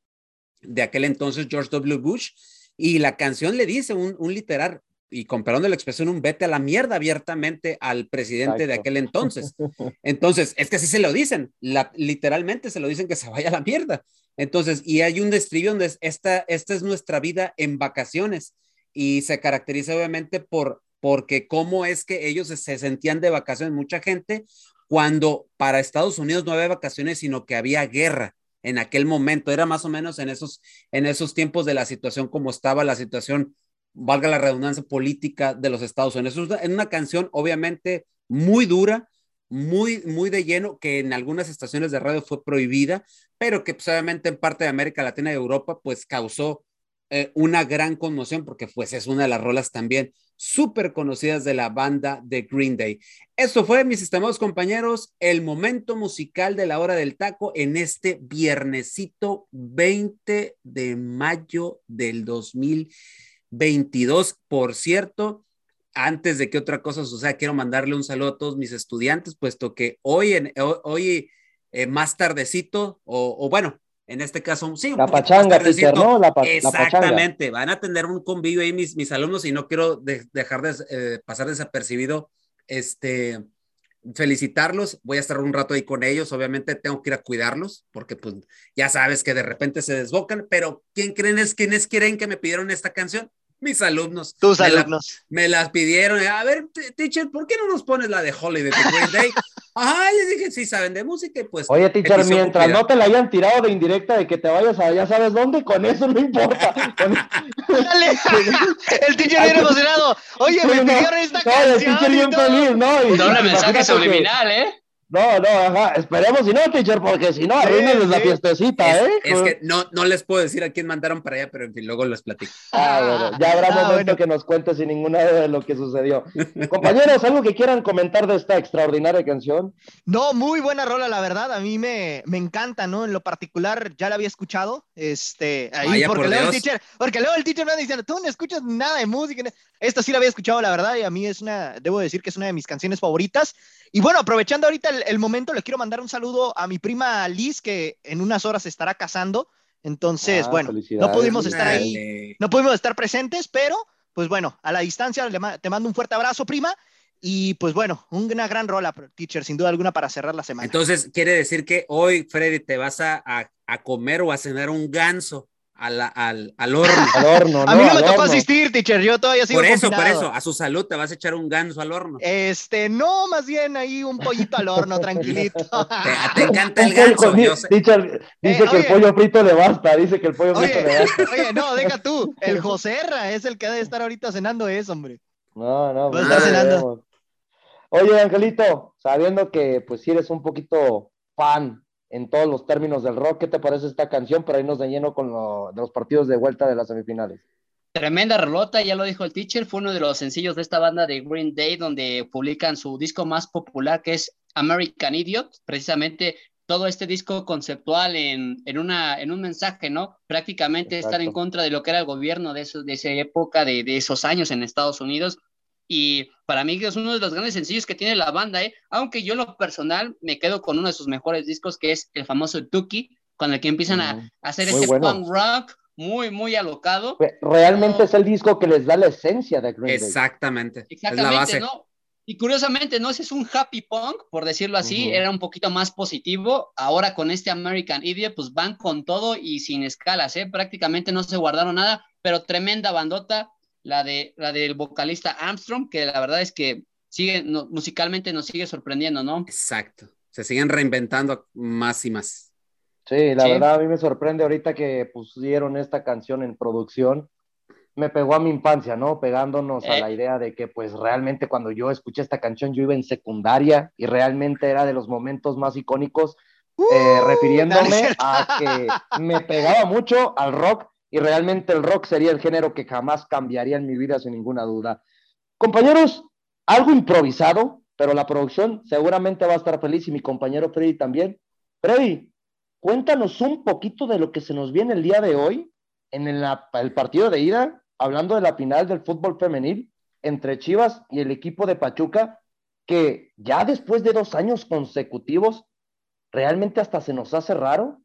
de aquel entonces, George W. Bush. Y la canción le dice un, un literal, y de la expresión, un vete a la mierda abiertamente al presidente de aquel entonces. Entonces, es que así se lo dicen, la, literalmente se lo dicen que se vaya a la mierda. Entonces, y hay un destribo donde esta, esta es nuestra vida en vacaciones y se caracteriza obviamente por porque cómo es que ellos se sentían de vacaciones, mucha gente, cuando para Estados Unidos no había vacaciones, sino que había guerra en aquel momento. Era más o menos en esos, en esos tiempos de la situación como estaba la situación, valga la redundancia política de los Estados Unidos. En una canción obviamente muy dura, muy, muy de lleno, que en algunas estaciones de radio fue prohibida, pero que pues, obviamente en parte de América Latina y Europa pues causó eh, una gran conmoción porque pues es una de las rolas también súper conocidas de la banda de Green Day. Esto fue, mis estimados compañeros, el momento musical de la hora del taco en este viernesito 20 de mayo del 2022. Por cierto, antes de que otra cosa suceda, quiero mandarle un saludo a todos mis estudiantes, puesto que hoy, en, hoy eh, más tardecito, o, bueno, en este caso, sí. La pachanga, ¿no? La, exactamente, van a tener un convivio ahí mis, mis alumnos y no quiero dejar de eh, pasar desapercibido, este, felicitarlos, voy a estar un rato ahí con ellos, obviamente tengo que ir a cuidarlos, porque pues ya sabes que de repente se desbocan, pero ¿quién creen es, quiénes creen que me pidieron esta canción? Mis alumnos. Tus alumnos. me las pidieron. A ver, teacher, ¿por qué no nos pones la de Holiday de Day? Ajá, les dije, sí saben de música y pues. Oye, teacher, mientras no te la hayan tirado de indirecta de que te vayas a ya sabes dónde, con eso no importa. Dale, el teacher viene emocionado. Oye, me pidieron esta no, canción. El teacher bien feliz, ¿no? Y, Doble mensaje subliminal, ¿eh? No, no, ajá. Esperemos si no, teacher, porque si no, arruinen la fiestecita, ¿eh? Es que no, no les puedo decir a quién mandaron para allá, pero en fin, luego les platico. Ah, bueno, ya habrá ah, momento que nos cuente sin ninguna duda de lo que sucedió. Compañeros, ¿algo que quieran comentar de esta extraordinaria canción? No, muy buena rola, la verdad. A mí me, me encanta, ¿no? En lo particular, ya la había escuchado. Este, ahí, porque, luego el teacher, porque luego el teacher me diciendo, tú no escuchas nada de música. Esta sí la había escuchado, la verdad, y a mí es una, debo decir que es una de mis canciones favoritas. Y bueno, aprovechando ahorita el, momento, le quiero mandar un saludo a mi prima Liz, que en unas horas se estará casando. Entonces, ah, bueno, no pudimos estar ahí, no pudimos estar presentes, pero pues bueno, a la distancia te mando un fuerte abrazo, prima. Y pues bueno, una gran rola, teacher, sin duda alguna, para cerrar la semana. Entonces, quiere decir que hoy, Freddy, te vas a, a comer o a cenar un ganso al, al, al horno. Al horno a mí no me tocó asistir, teacher. Yo todavía sigo Por eso, por eso, a su salud te vas a echar un ganso al horno. Este, no, más bien ahí un pollito al horno, tranquilito. te, encanta el ganso. Teacher, dice eh, que el pollo frito le basta, dice que el pollo frito le basta. Oye, no, deja tú. El Joserra es el que debe estar ahorita cenando eso, hombre. No, no, pues está cenando. Oye, Angelito, sabiendo que pues si eres un poquito fan en todos los términos del rock. ¿Qué te parece esta canción para irnos de lleno con los partidos de vuelta de las semifinales? Tremenda relota, ya lo dijo el teacher, fue uno de los sencillos de esta banda de Green Day donde publican su disco más popular que es American Idiot, precisamente todo este disco conceptual en, en, una, en un mensaje, ¿no? Prácticamente estar en contra de lo que era el gobierno de, eso, de esa época, de, de esos años en Estados Unidos, y para mí es uno de los grandes sencillos que tiene la banda, ¿eh? aunque yo lo personal me quedo con uno de sus mejores discos que es el famoso Tuki, con el que empiezan a, mm, hacer ese punk rock muy, muy alocado. Realmente es el disco que les da la esencia de Green Exactamente. Exactamente, ¿no? Y curiosamente, ¿no? Ese es un happy punk, por decirlo así, era un poquito más positivo. Ahora con este American Idiot, pues van con todo y sin escalas, ¿eh? Prácticamente no se guardaron nada, pero tremenda bandota la, de, la del vocalista Armstrong, que la verdad es que sigue, musicalmente nos sigue sorprendiendo, ¿no? Exacto, se siguen reinventando más y más. Sí, la verdad a mí me sorprende ahorita que pusieron esta canción en producción. Me pegó a mi infancia, ¿no? Pegándonos a eh. la idea de que pues realmente cuando yo escuché esta canción yo iba en secundaria y realmente era de los momentos más icónicos, eh, uh, refiriéndome a que me pegaba mucho al rock y realmente el rock sería el género que jamás cambiaría en mi vida sin ninguna duda. Compañeros, algo improvisado, pero la producción seguramente va a estar feliz y mi compañero Freddy también. Freddy, cuéntanos un poquito de lo que se nos viene el día de hoy en el, el partido de ida, hablando de la final del fútbol femenil entre Chivas y el equipo de Pachuca, que ya después de dos años consecutivos, realmente hasta se nos hace raro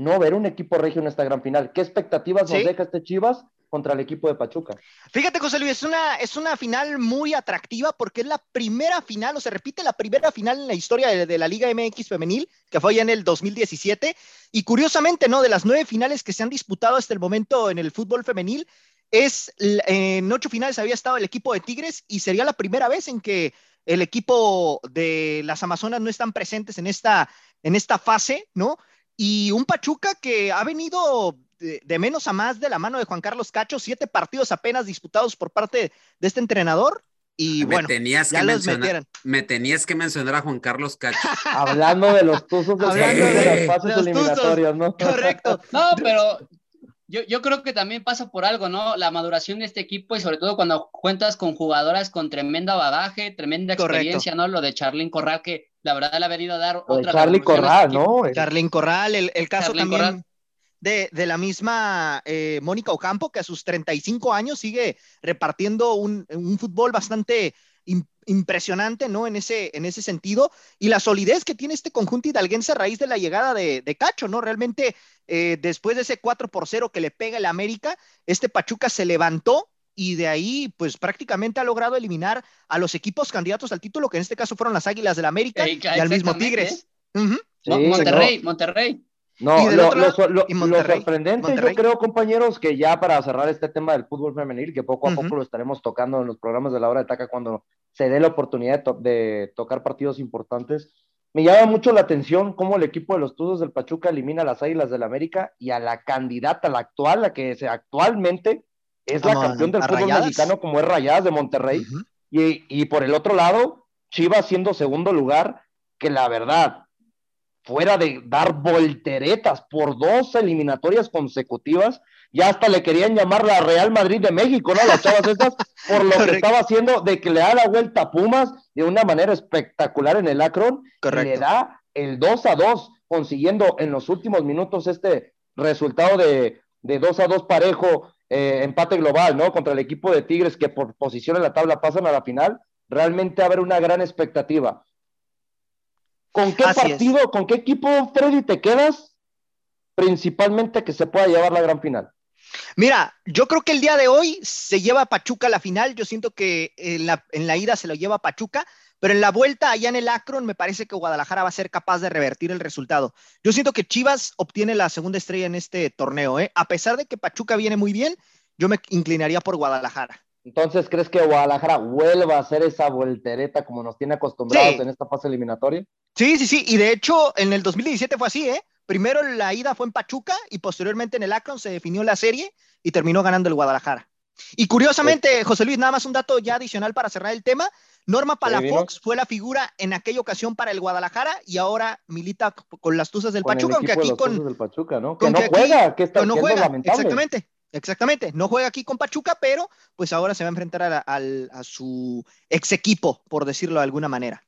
no ver un equipo regio en esta gran final. ¿Qué expectativas nos deja este Chivas contra el equipo de Pachuca? Fíjate, José Luis, es una, es una final muy atractiva porque es la primera final, o se repite la primera final en la historia de, la Liga MX femenil, que fue ya en el 2017. Y curiosamente, ¿no? De las nueve finales que se han disputado hasta el momento en el fútbol femenil, es en ocho finales había estado el equipo de Tigres y sería la primera vez en que el equipo de las Amazonas no están presentes en esta, en esta fase, ¿no? Y un Pachuca que ha venido de, menos a más de la mano de Juan Carlos Cacho, siete partidos apenas disputados por parte de este entrenador. Y bueno, tenías ya que los metieron. Me tenías que mencionar a Juan Carlos Cacho. Hablando de los tuzos de, las fases eliminatorias, ¿no? Correcto. No, pero yo, yo, creo que también pasa por algo, ¿no? La maduración de este equipo y sobre todo cuando cuentas con jugadoras con tremenda bagaje, tremenda experiencia, ¿no? Lo de Charlín Corral, que la verdad le ha venido a dar otra. Charly Corral, ¿no? Charlín Corral, el, el caso también de, de, la misma eh, Mónica Ocampo, que a sus 35 años sigue repartiendo un, un fútbol bastante impresionante, ¿no? En ese, en ese sentido. Y la solidez que tiene este conjunto hidalguense a raíz de la llegada de, de Cacho, ¿no? Realmente, eh, después de ese 4 por 0 que le pega el América, este Pachuca se levantó y de ahí pues prácticamente ha logrado eliminar a los equipos candidatos al título, que en este caso fueron las Águilas del América y al mismo Tigres. Monterrey, Monterrey. No, lo, sorprendente, yo creo, compañeros, que ya para cerrar este tema del fútbol femenil, que poco a poco lo estaremos tocando en los programas de la hora de taca cuando se dé la oportunidad de, tocar partidos importantes. Me llama mucho la atención cómo el equipo de los Tuzos del Pachuca elimina a las Águilas del América y a la candidata, la actual, la que actualmente es la campeón del fútbol mexicano, como es Rayadas de Monterrey. y, y por el otro lado, Chivas siendo segundo lugar, que la verdad, fuera de dar volteretas por dos eliminatorias consecutivas, ya hasta le querían llamar la Real Madrid de México, ¿no? Las chavas estas, por lo que estaba haciendo de que le da la vuelta a Pumas de una manera espectacular en el Akron, le da el 2 a 2, consiguiendo en los últimos minutos este resultado de, de 2 a 2 parejo, eh, empate global, ¿no? Contra el equipo de Tigres que por posición en la tabla pasan a la final, realmente haber una gran expectativa. ¿Con qué partido, con qué equipo, Freddy, te quedas? Principalmente que se pueda llevar la gran final. Mira, yo creo que el día de hoy se lleva Pachuca a la final. Yo siento que en la, en la ida se lo lleva Pachuca, pero en la vuelta allá en el Akron me parece que Guadalajara va a ser capaz de revertir el resultado. Yo siento que Chivas obtiene la segunda estrella en este torneo. ¿eh? A pesar de que Pachuca viene muy bien, yo me inclinaría por Guadalajara. Entonces, ¿crees que Guadalajara vuelva a hacer esa voltereta como nos tiene acostumbrados en esta fase eliminatoria? Sí, sí, sí. Y de hecho, en el 2017 fue así, ¿eh? Primero la ida fue en Pachuca y posteriormente en el Akron se definió la serie y terminó ganando el Guadalajara. Y curiosamente, José Luis, nada más un dato ya adicional para cerrar el tema. Norma Palafox fue la figura en aquella ocasión para el Guadalajara y ahora milita con las Tuzas del Pachuca, aunque aquí con. Del Pachuca, ¿no? Que no juega, que está no juega, Exactamente. Exactamente, no juega aquí con Pachuca, pero pues ahora se va a enfrentar a, su ex equipo, por decirlo de alguna manera.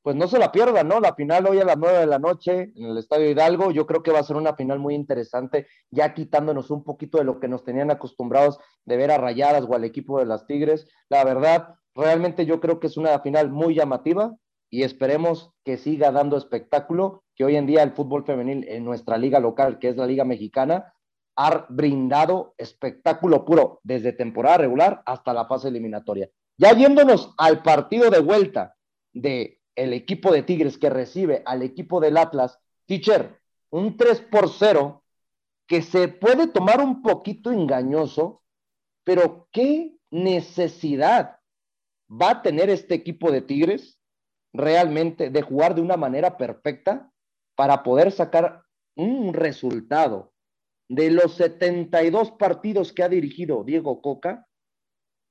Pues no se la pierda, ¿no? La final hoy a las nueve de la noche en el Estadio Hidalgo, yo creo que va a ser una final muy interesante, ya quitándonos un poquito de lo que nos tenían acostumbrados de ver a Rayadas o al equipo de las Tigres. La verdad, realmente yo creo que es una final muy llamativa y esperemos que siga dando espectáculo, que hoy en día el fútbol femenil en nuestra liga local, que es la Liga Mexicana, ha brindado espectáculo puro desde temporada regular hasta la fase eliminatoria. Ya yéndonos al partido de vuelta de el equipo de Tigres que recibe al equipo del Atlas, teacher, un 3 por 0 que se puede tomar un poquito engañoso, pero qué necesidad va a tener este equipo de Tigres realmente de jugar de una manera perfecta para poder sacar un resultado de los 72 partidos que ha dirigido Diego Coca,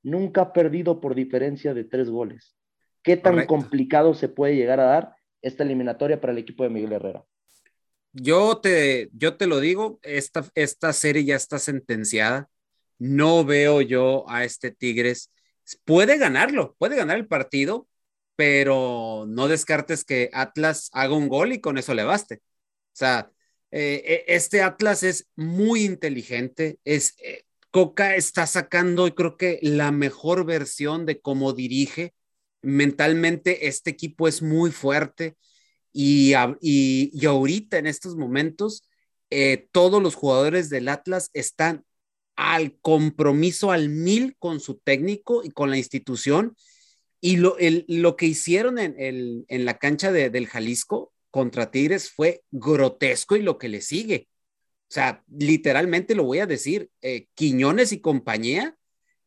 nunca ha perdido por diferencia de tres goles. ¿Qué tan complicado se puede llegar a dar esta eliminatoria para el equipo de Miguel Herrera? Yo te, yo te lo digo, esta, esta serie ya está sentenciada. No veo yo a este Tigres. Puede ganarlo, puede ganar el partido, pero no descartes que Atlas haga un gol y con eso le baste. O sea, eh, eh, este Atlas es muy inteligente, es, eh, Coca está sacando, creo que la mejor versión de cómo dirige. Mentalmente, este equipo es muy fuerte y, y, ahorita en estos momentos, todos los jugadores del Atlas están al compromiso al mil con su técnico y con la institución. Y lo, lo que hicieron en, el, en la cancha de, del Jalisco contra Tigres fue grotesco y lo que le sigue. O sea, literalmente lo voy a decir, eh, Quiñones y compañía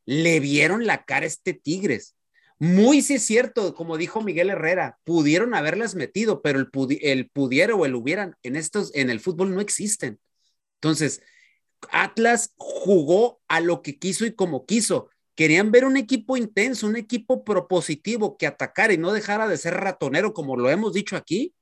le vieron la cara a este Tigres. Muy sí es cierto, como dijo Miguel Herrera, pudieron haberlas metido, pero el, el pudiera o el hubieran en estos, en el fútbol no existen. Entonces, Atlas jugó a lo que quiso y como quiso. Querían ver un equipo intenso, un equipo propositivo que atacara y no dejara de ser ratonero, como lo hemos dicho aquí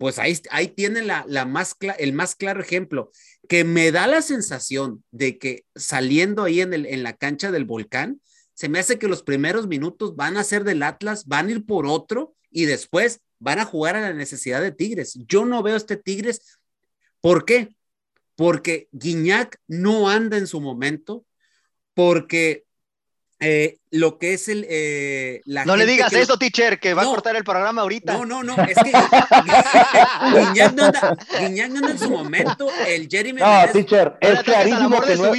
pues ahí, ahí tiene la, más el más claro ejemplo, que me da la sensación de que saliendo ahí en, el, en la cancha del volcán, se me hace que los primeros minutos van a ser del Atlas, van a ir por otro y después van a jugar a la necesidad de Tigres. Yo no veo este Tigres. ¿Por qué? Porque Guiñac no anda en su momento, porque eh, lo que es el. Eh, no le digas eso, teacher, que va a cortar el programa ahorita. No, no, no, es que Guiñac no, anda, no en su momento, el Jeremy. No, teacher, es clarísimo que no.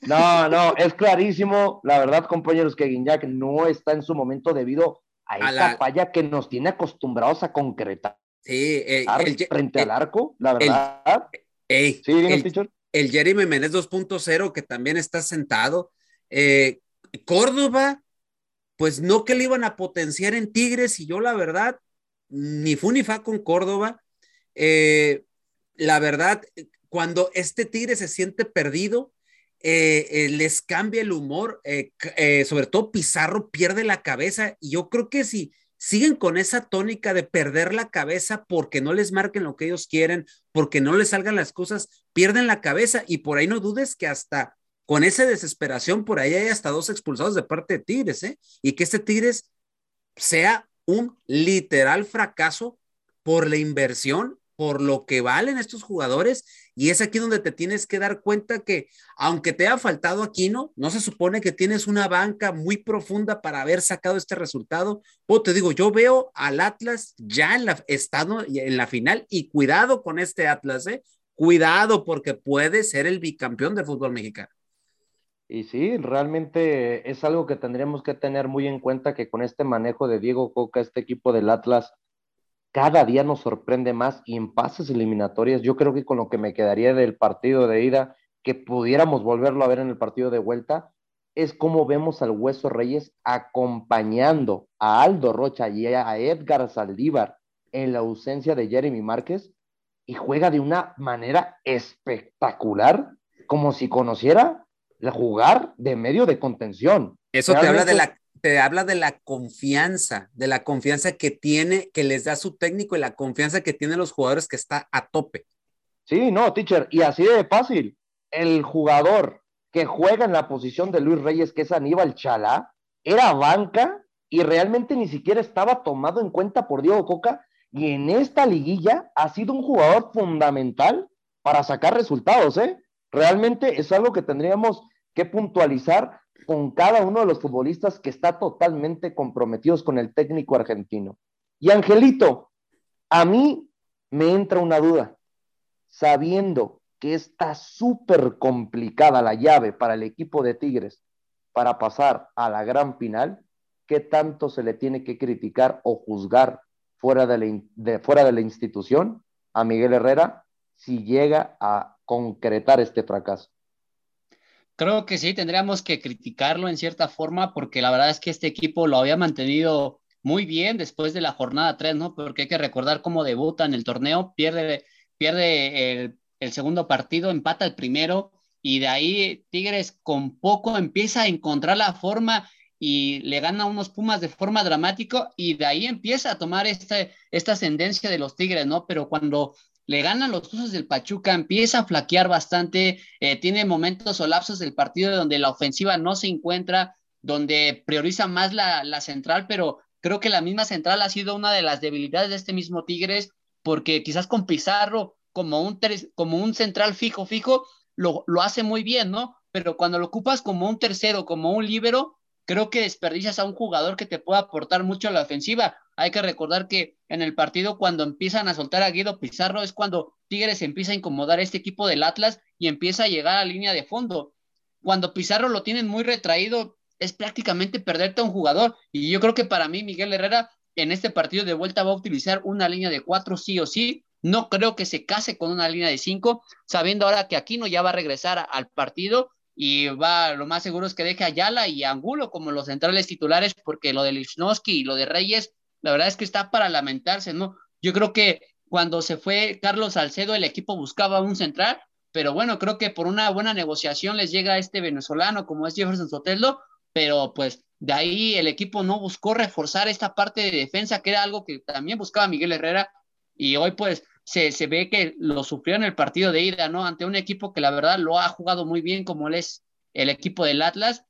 No, no, es clarísimo, la verdad, compañeros, que Guiñac no está en su momento debido a, esta falla que nos tiene acostumbrados a concretar. Sí, eh, frente al arco, la verdad. sí, el, el Jeremy Menez 2.0, que también está sentado. Eh, Córdoba pues no que le iban a potenciar en Tigres y yo la verdad, ni fu ni fa con Córdoba. Eh, la verdad, cuando este Tigre se siente perdido, eh, eh, les cambia el humor, sobre todo Pizarro pierde la cabeza y yo creo que si siguen con esa tónica de perder la cabeza porque no les marquen lo que ellos quieren, porque no les salgan las cosas, pierden la cabeza y por ahí no dudes que hasta con esa desesperación por ahí hay hasta dos expulsados de parte de Tigres, ¿eh? Y que este Tigres sea un literal fracaso por la inversión, por lo que valen estos jugadores y es aquí donde te tienes que dar cuenta que, aunque te ha faltado Aquino, no se supone que tienes una banca muy profunda para haber sacado este resultado. O te digo, yo veo al Atlas ya en la, en la final y cuidado con este Atlas, ¿eh? Cuidado porque puede ser el bicampeón de fútbol mexicano. Y sí, realmente es algo que tendríamos que tener muy en cuenta que con este manejo de Diego Coca, este equipo del Atlas, cada día nos sorprende más y en pases eliminatorias, yo creo que con lo que me quedaría del partido de ida, que pudiéramos volverlo a ver en el partido de vuelta, es cómo vemos al Hueso Reyes acompañando a Aldo Rocha y a Edgar Saldívar en la ausencia de Jeremy Márquez y juega de una manera espectacular, como si conociera jugar de medio de contención. Eso te habla de la te habla de la confianza, de la confianza que tiene, que les da su técnico y la confianza que tienen los jugadores que está a tope. Sí, no, teacher, y así de fácil. El jugador que juega en la posición de Luis Reyes, que es Aníbal Chalá, era banca y realmente ni siquiera estaba tomado en cuenta por Diego Coca. Y en esta liguilla ha sido un jugador fundamental para sacar resultados, ¿eh? Realmente es algo que tendríamos que puntualizar con cada uno de los futbolistas que está totalmente comprometidos con el técnico argentino. Y Angelito, a mí me entra una duda, sabiendo que está súper complicada la llave para el equipo de Tigres para pasar a la gran final, ¿qué tanto se le tiene que criticar o juzgar fuera de la, fuera de la institución a Miguel Herrera si llega a concretar este fracaso? Creo que sí, tendríamos que criticarlo en cierta forma porque la verdad es que este equipo lo había mantenido muy bien después de la jornada 3, ¿no? Porque hay que recordar cómo debuta en el torneo, pierde, pierde el, segundo partido, empata el primero y de ahí Tigres con poco empieza a encontrar la forma y le gana a unos Pumas de forma dramática y de ahí empieza a tomar este, esta ascendencia de los Tigres, ¿no? Pero cuando le ganan los Tuzos del Pachuca, empieza a flaquear bastante, eh, tiene momentos o lapsos del partido donde la ofensiva no se encuentra, donde prioriza más la, central, pero creo que la misma central ha sido una de las debilidades de este mismo Tigres, porque quizás con Pizarro como un, como un central fijo, fijo, lo, lo hace muy bien, ¿no? Pero cuando lo ocupas como un tercero, como un líbero, creo que desperdicias a un jugador que te pueda aportar mucho a la ofensiva. Hay que recordar que en el partido cuando empiezan a soltar a Guido Pizarro es cuando Tigres empieza a incomodar a este equipo del Atlas y empieza a llegar a línea de fondo. Cuando Pizarro lo tienen muy retraído, es prácticamente perderte a un jugador. Y yo creo que para mí Miguel Herrera en este partido de vuelta va a utilizar una línea de cuatro sí o sí. No creo que se case con una línea de cinco, sabiendo ahora que Aquino ya va a regresar al partido y va, lo más seguro es que deje a Ayala y a Angulo como los centrales titulares, porque lo de Lichnowsky y lo de Reyes, la verdad es que está para lamentarse, ¿no? Yo creo que cuando se fue Carlos Salcedo, el equipo buscaba un central, pero bueno, creo que por una buena negociación les llega este venezolano como es Jefferson Sotelo, pero pues de ahí el equipo no buscó reforzar esta parte de defensa, que era algo que también buscaba Miguel Herrera, y hoy pues se, ve que lo sufrió en el partido de ida, ¿no? Ante un equipo que la verdad lo ha jugado muy bien, como es el equipo del Atlas,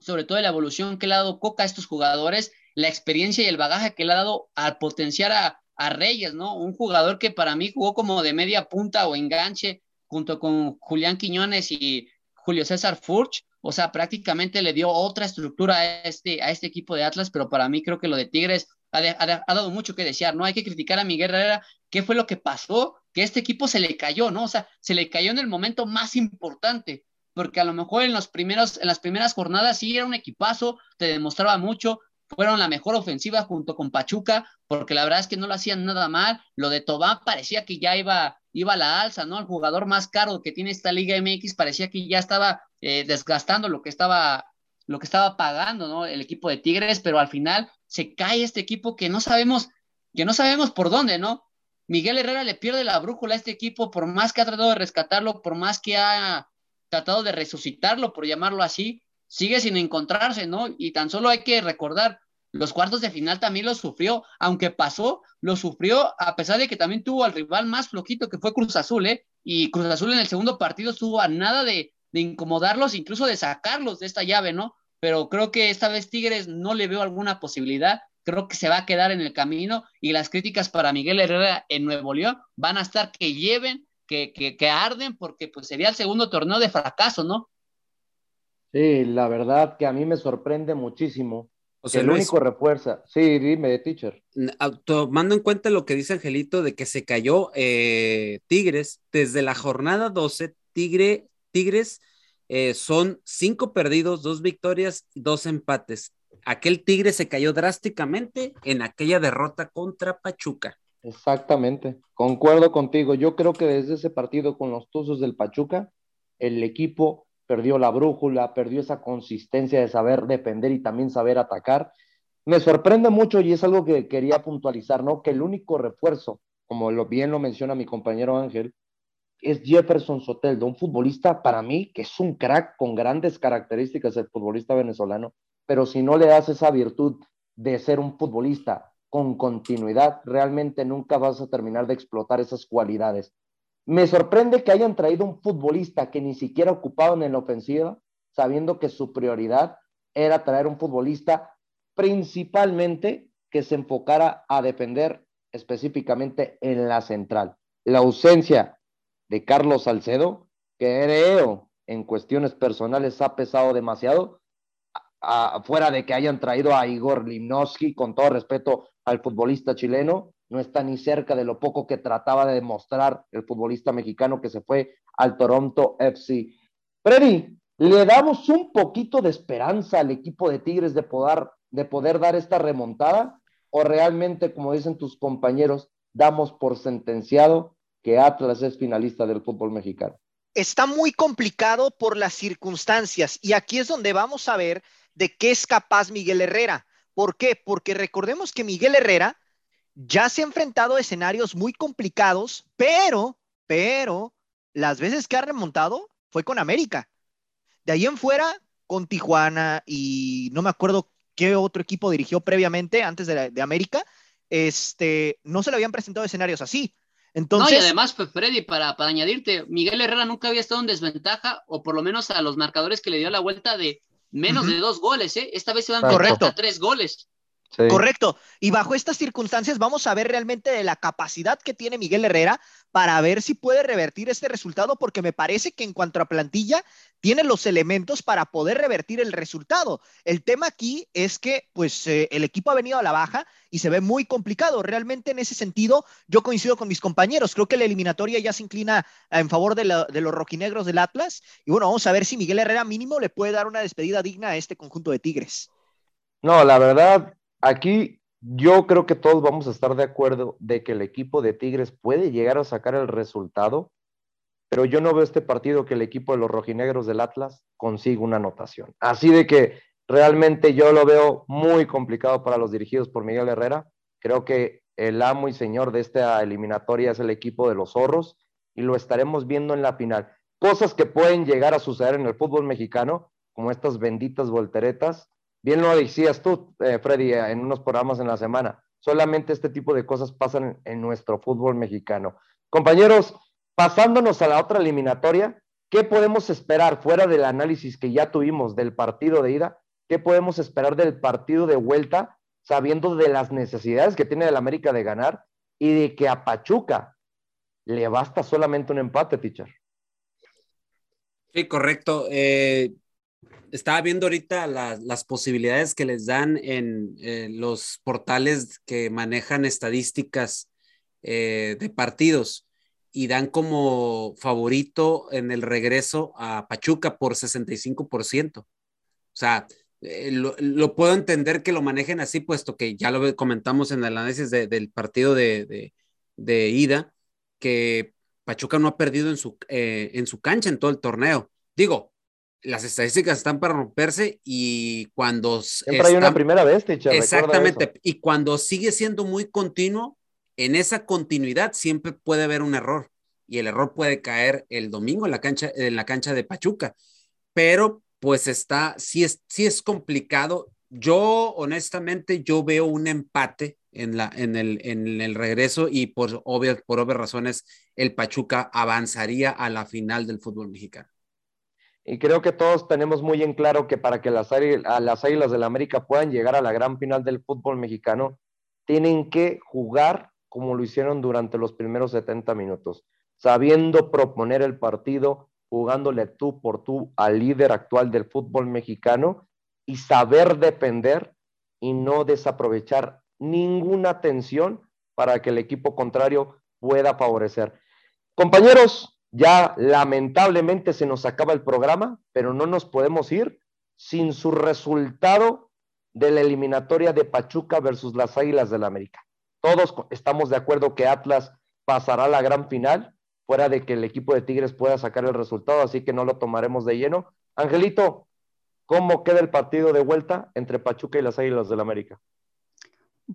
sobre todo la evolución que le ha dado Coca a estos jugadores, la experiencia y el bagaje que le ha dado al potenciar a, a Reyes, ¿no? Un jugador que para mí jugó como de media punta o enganche junto con Julián Quiñones y Julio César Furch, o sea, prácticamente le dio otra estructura a este, a este equipo de Atlas, pero para mí creo que lo de Tigres ha, dado mucho que desear, ¿no? Hay que criticar a Miguel Herrera ¿Qué fue lo que pasó? Que este equipo se le cayó, ¿no? O sea, se le cayó en el momento más importante, porque a lo mejor en, los primeros, en las primeras jornadas sí era un equipazo, te demostraba mucho, fueron la mejor ofensiva junto con Pachuca, porque la verdad es que no lo hacían nada mal. Lo de Tobán parecía que ya iba, iba a la alza, ¿no? El jugador más caro que tiene esta Liga MX parecía que ya estaba eh, desgastando lo que estaba lo que estaba pagando, ¿no? El equipo de Tigres, pero al final se cae este equipo que no sabemos, que no sabemos por dónde, ¿no? Miguel Herrera le pierde la brújula a este equipo, por más que ha tratado de rescatarlo, por más que ha tratado de resucitarlo, por llamarlo así, sigue sin encontrarse, ¿no? Y tan solo hay que recordar, los cuartos de final también lo sufrió, aunque pasó, lo sufrió a pesar de que también tuvo al rival más flojito que fue Cruz Azul, ¿eh? Y Cruz Azul en el segundo partido estuvo a nada de, de incomodarlos, incluso de sacarlos de esta llave, ¿no? Pero creo que esta vez Tigres no le veo alguna posibilidad, creo que se va a quedar en el camino y las críticas para Miguel Herrera en Nuevo León van a estar que lleven, que, que, que arden, porque pues sería el segundo torneo de fracaso, ¿no? Sí, la verdad que a mí me sorprende muchísimo. O sea, el único refuerza. Sí, dime, teacher. Tomando en cuenta lo que dice Angelito de que se cayó eh, Tigres, desde la jornada 12, Tigre, Tigres eh, son cinco perdidos, dos victorias, dos empates. Aquel Tigre se cayó drásticamente en aquella derrota contra Pachuca. Exactamente, concuerdo contigo. Yo creo que desde ese partido con los Tuzos del Pachuca, el equipo perdió la brújula, perdió esa consistencia de saber defender y también saber atacar. Me sorprende mucho y es algo que quería puntualizar, ¿no? Que el único refuerzo, como lo, bien lo menciona mi compañero Ángel, es Jefferson Soteldo, un futbolista para mí que es un crack con grandes características el futbolista venezolano, pero si no le das esa virtud de ser un futbolista con continuidad, realmente nunca vas a terminar de explotar esas cualidades. Me sorprende que hayan traído un futbolista que ni siquiera ocupaban en la ofensiva, sabiendo que su prioridad era traer un futbolista principalmente que se enfocara a defender específicamente en la central. La ausencia de Carlos Salcedo, que creo en cuestiones personales ha pesado demasiado, fuera de que hayan traído a Igor Limnowski, con todo respeto al futbolista chileno, no está ni cerca de lo poco que trataba de demostrar el futbolista mexicano que se fue al Toronto FC. Freddy, ¿le damos un poquito de esperanza al equipo de Tigres de poder, de poder dar esta remontada? ¿O realmente, como dicen tus compañeros, damos por sentenciado que Atlas es finalista del fútbol mexicano? Está muy complicado por las circunstancias y aquí es donde vamos a ver de qué es capaz Miguel Herrera. ¿Por qué? Porque recordemos que Miguel Herrera ya se ha enfrentado a escenarios muy complicados, pero, pero, las veces que ha remontado fue con América. De ahí en fuera, con Tijuana y no me acuerdo qué otro equipo dirigió previamente antes de, de América, este, no se le habían presentado escenarios así. Entonces, no, y además, Freddy, para, para añadirte, Miguel Herrera nunca había estado en desventaja, o por lo menos a los marcadores que le dio la vuelta de menos de dos goles, ¿eh? Esta vez se van a tres goles. Correcto. Y bajo estas circunstancias vamos a ver realmente de la capacidad que tiene Miguel Herrera para ver si puede revertir este resultado, porque me parece que en cuanto a plantilla tiene los elementos para poder revertir el resultado. El tema aquí es que pues eh, el equipo ha venido a la baja y se ve muy complicado. Realmente en ese sentido yo coincido con mis compañeros. Creo que la eliminatoria ya se inclina en favor de, de los rojinegros del Atlas. Y bueno, vamos a ver si Miguel Herrera mínimo le puede dar una despedida digna a este conjunto de Tigres. No, la verdad, Aquí yo creo que todos vamos a estar de acuerdo de que el equipo de Tigres puede llegar a sacar el resultado, pero yo no veo este partido que el equipo de los rojinegros del Atlas consiga una anotación. Así de que realmente yo lo veo muy complicado para los dirigidos por Miguel Herrera. Creo que el amo y señor de esta eliminatoria es el equipo de los zorros y lo estaremos viendo en la final. Cosas que pueden llegar a suceder en el fútbol mexicano, como estas benditas volteretas, Bien lo decías tú, eh, Freddy, en unos programas en la semana. Solamente este tipo de cosas pasan en, nuestro fútbol mexicano. Compañeros, pasándonos a la otra eliminatoria, ¿qué podemos esperar fuera del análisis que ya tuvimos del partido de ida? ¿Qué podemos esperar del partido de vuelta, sabiendo de las necesidades que tiene el América de ganar y de que a Pachuca le basta solamente un empate, teacher? Sí, correcto. Eh, estaba viendo ahorita las posibilidades que les dan en eh, los portales que manejan estadísticas eh, de partidos y dan como favorito en el regreso a Pachuca por 65%. O sea, eh, lo, puedo entender que lo manejen así, puesto que ya lo comentamos en el análisis del partido de, ida, que Pachuca no ha perdido en su, en su cancha en todo el torneo. Digo, las estadísticas están para romperse y cuando... Siempre hay una primera vez, teacher, Exactamente, y cuando sigue siendo muy continuo, en esa continuidad siempre puede haber un error y el error puede caer el domingo en la cancha, en la cancha de Pachuca, pero pues está, sí es, sí es complicado. Yo honestamente, yo veo un empate en, la, en, el, en el regreso y por obvias, por obvias razones el Pachuca avanzaría a la final del fútbol mexicano. Y creo que todos tenemos muy en claro que para que las, las Águilas del la América puedan llegar a la gran final del fútbol mexicano, tienen que jugar como lo hicieron durante los primeros 70 minutos, sabiendo proponer el partido, jugándole tú por tú al líder actual del fútbol mexicano y saber depender y no desaprovechar ninguna tensión para que el equipo contrario pueda favorecer. Compañeros, ya lamentablemente se nos acaba el programa, pero no nos podemos ir sin su resultado de la eliminatoria de Pachuca versus las Águilas del la América. Todos estamos de acuerdo que Atlas pasará a la gran final, fuera de que el equipo de Tigres pueda sacar el resultado, así que no lo tomaremos de lleno. Angelito, ¿cómo queda el partido de vuelta entre Pachuca y las Águilas del la América?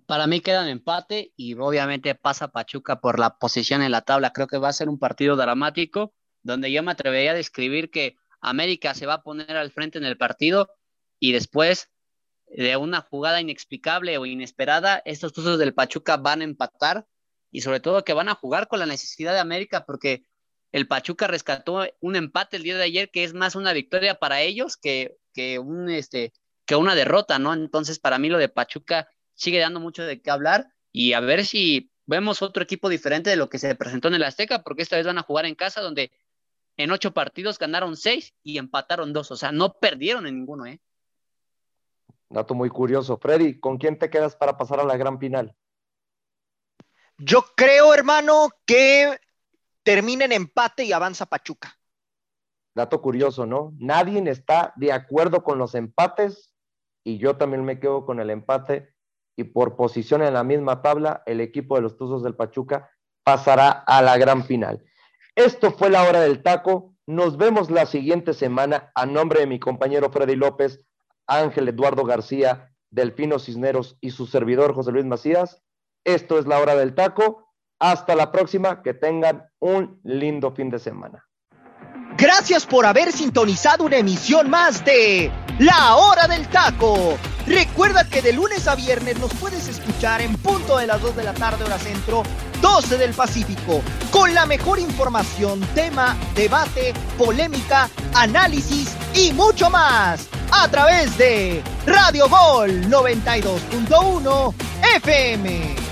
Para mí queda en empate y obviamente pasa Pachuca por la posición en la tabla. Creo que va a ser un partido dramático donde yo me atrevería a describir que América se va a poner al frente en el partido y después de una jugada inexplicable o inesperada, estos usos del Pachuca van a empatar y sobre todo que van a jugar con la necesidad de América porque el Pachuca rescató un empate el día de ayer que es más una victoria para ellos que, que, un, este, que una derrota, ¿no? Entonces para mí lo de Pachuca sigue dando mucho de qué hablar y a ver si vemos otro equipo diferente de lo que se presentó en el Azteca, porque esta vez van a jugar en casa donde en ocho partidos ganaron seis y empataron dos, o sea, no perdieron en ninguno, ¿eh? Dato muy curioso. Freddy, ¿con quién te quedas para pasar a la gran final? Yo creo, hermano, que termina en empate y avanza Pachuca. Dato curioso, ¿no? Nadie está de acuerdo con los empates y yo también me quedo con el empate y por posición en la misma tabla, el equipo de los Tuzos del Pachuca pasará a la gran final. Esto fue la hora del taco. Nos vemos la siguiente semana a nombre de mi compañero Freddy López, Ángel Eduardo García, Delfino Cisneros y su servidor José Luis Macías. Esto es la hora del taco. Hasta la próxima. Que tengan un lindo fin de semana. Gracias por haber sintonizado una emisión más de La Hora del Taco. Recuerda que de lunes a viernes nos puedes escuchar en punto de las 2 de la tarde hora centro, 12 del Pacífico, con la mejor información, tema, debate, polémica, análisis y mucho más a través de Radio Gol 92.1 FM.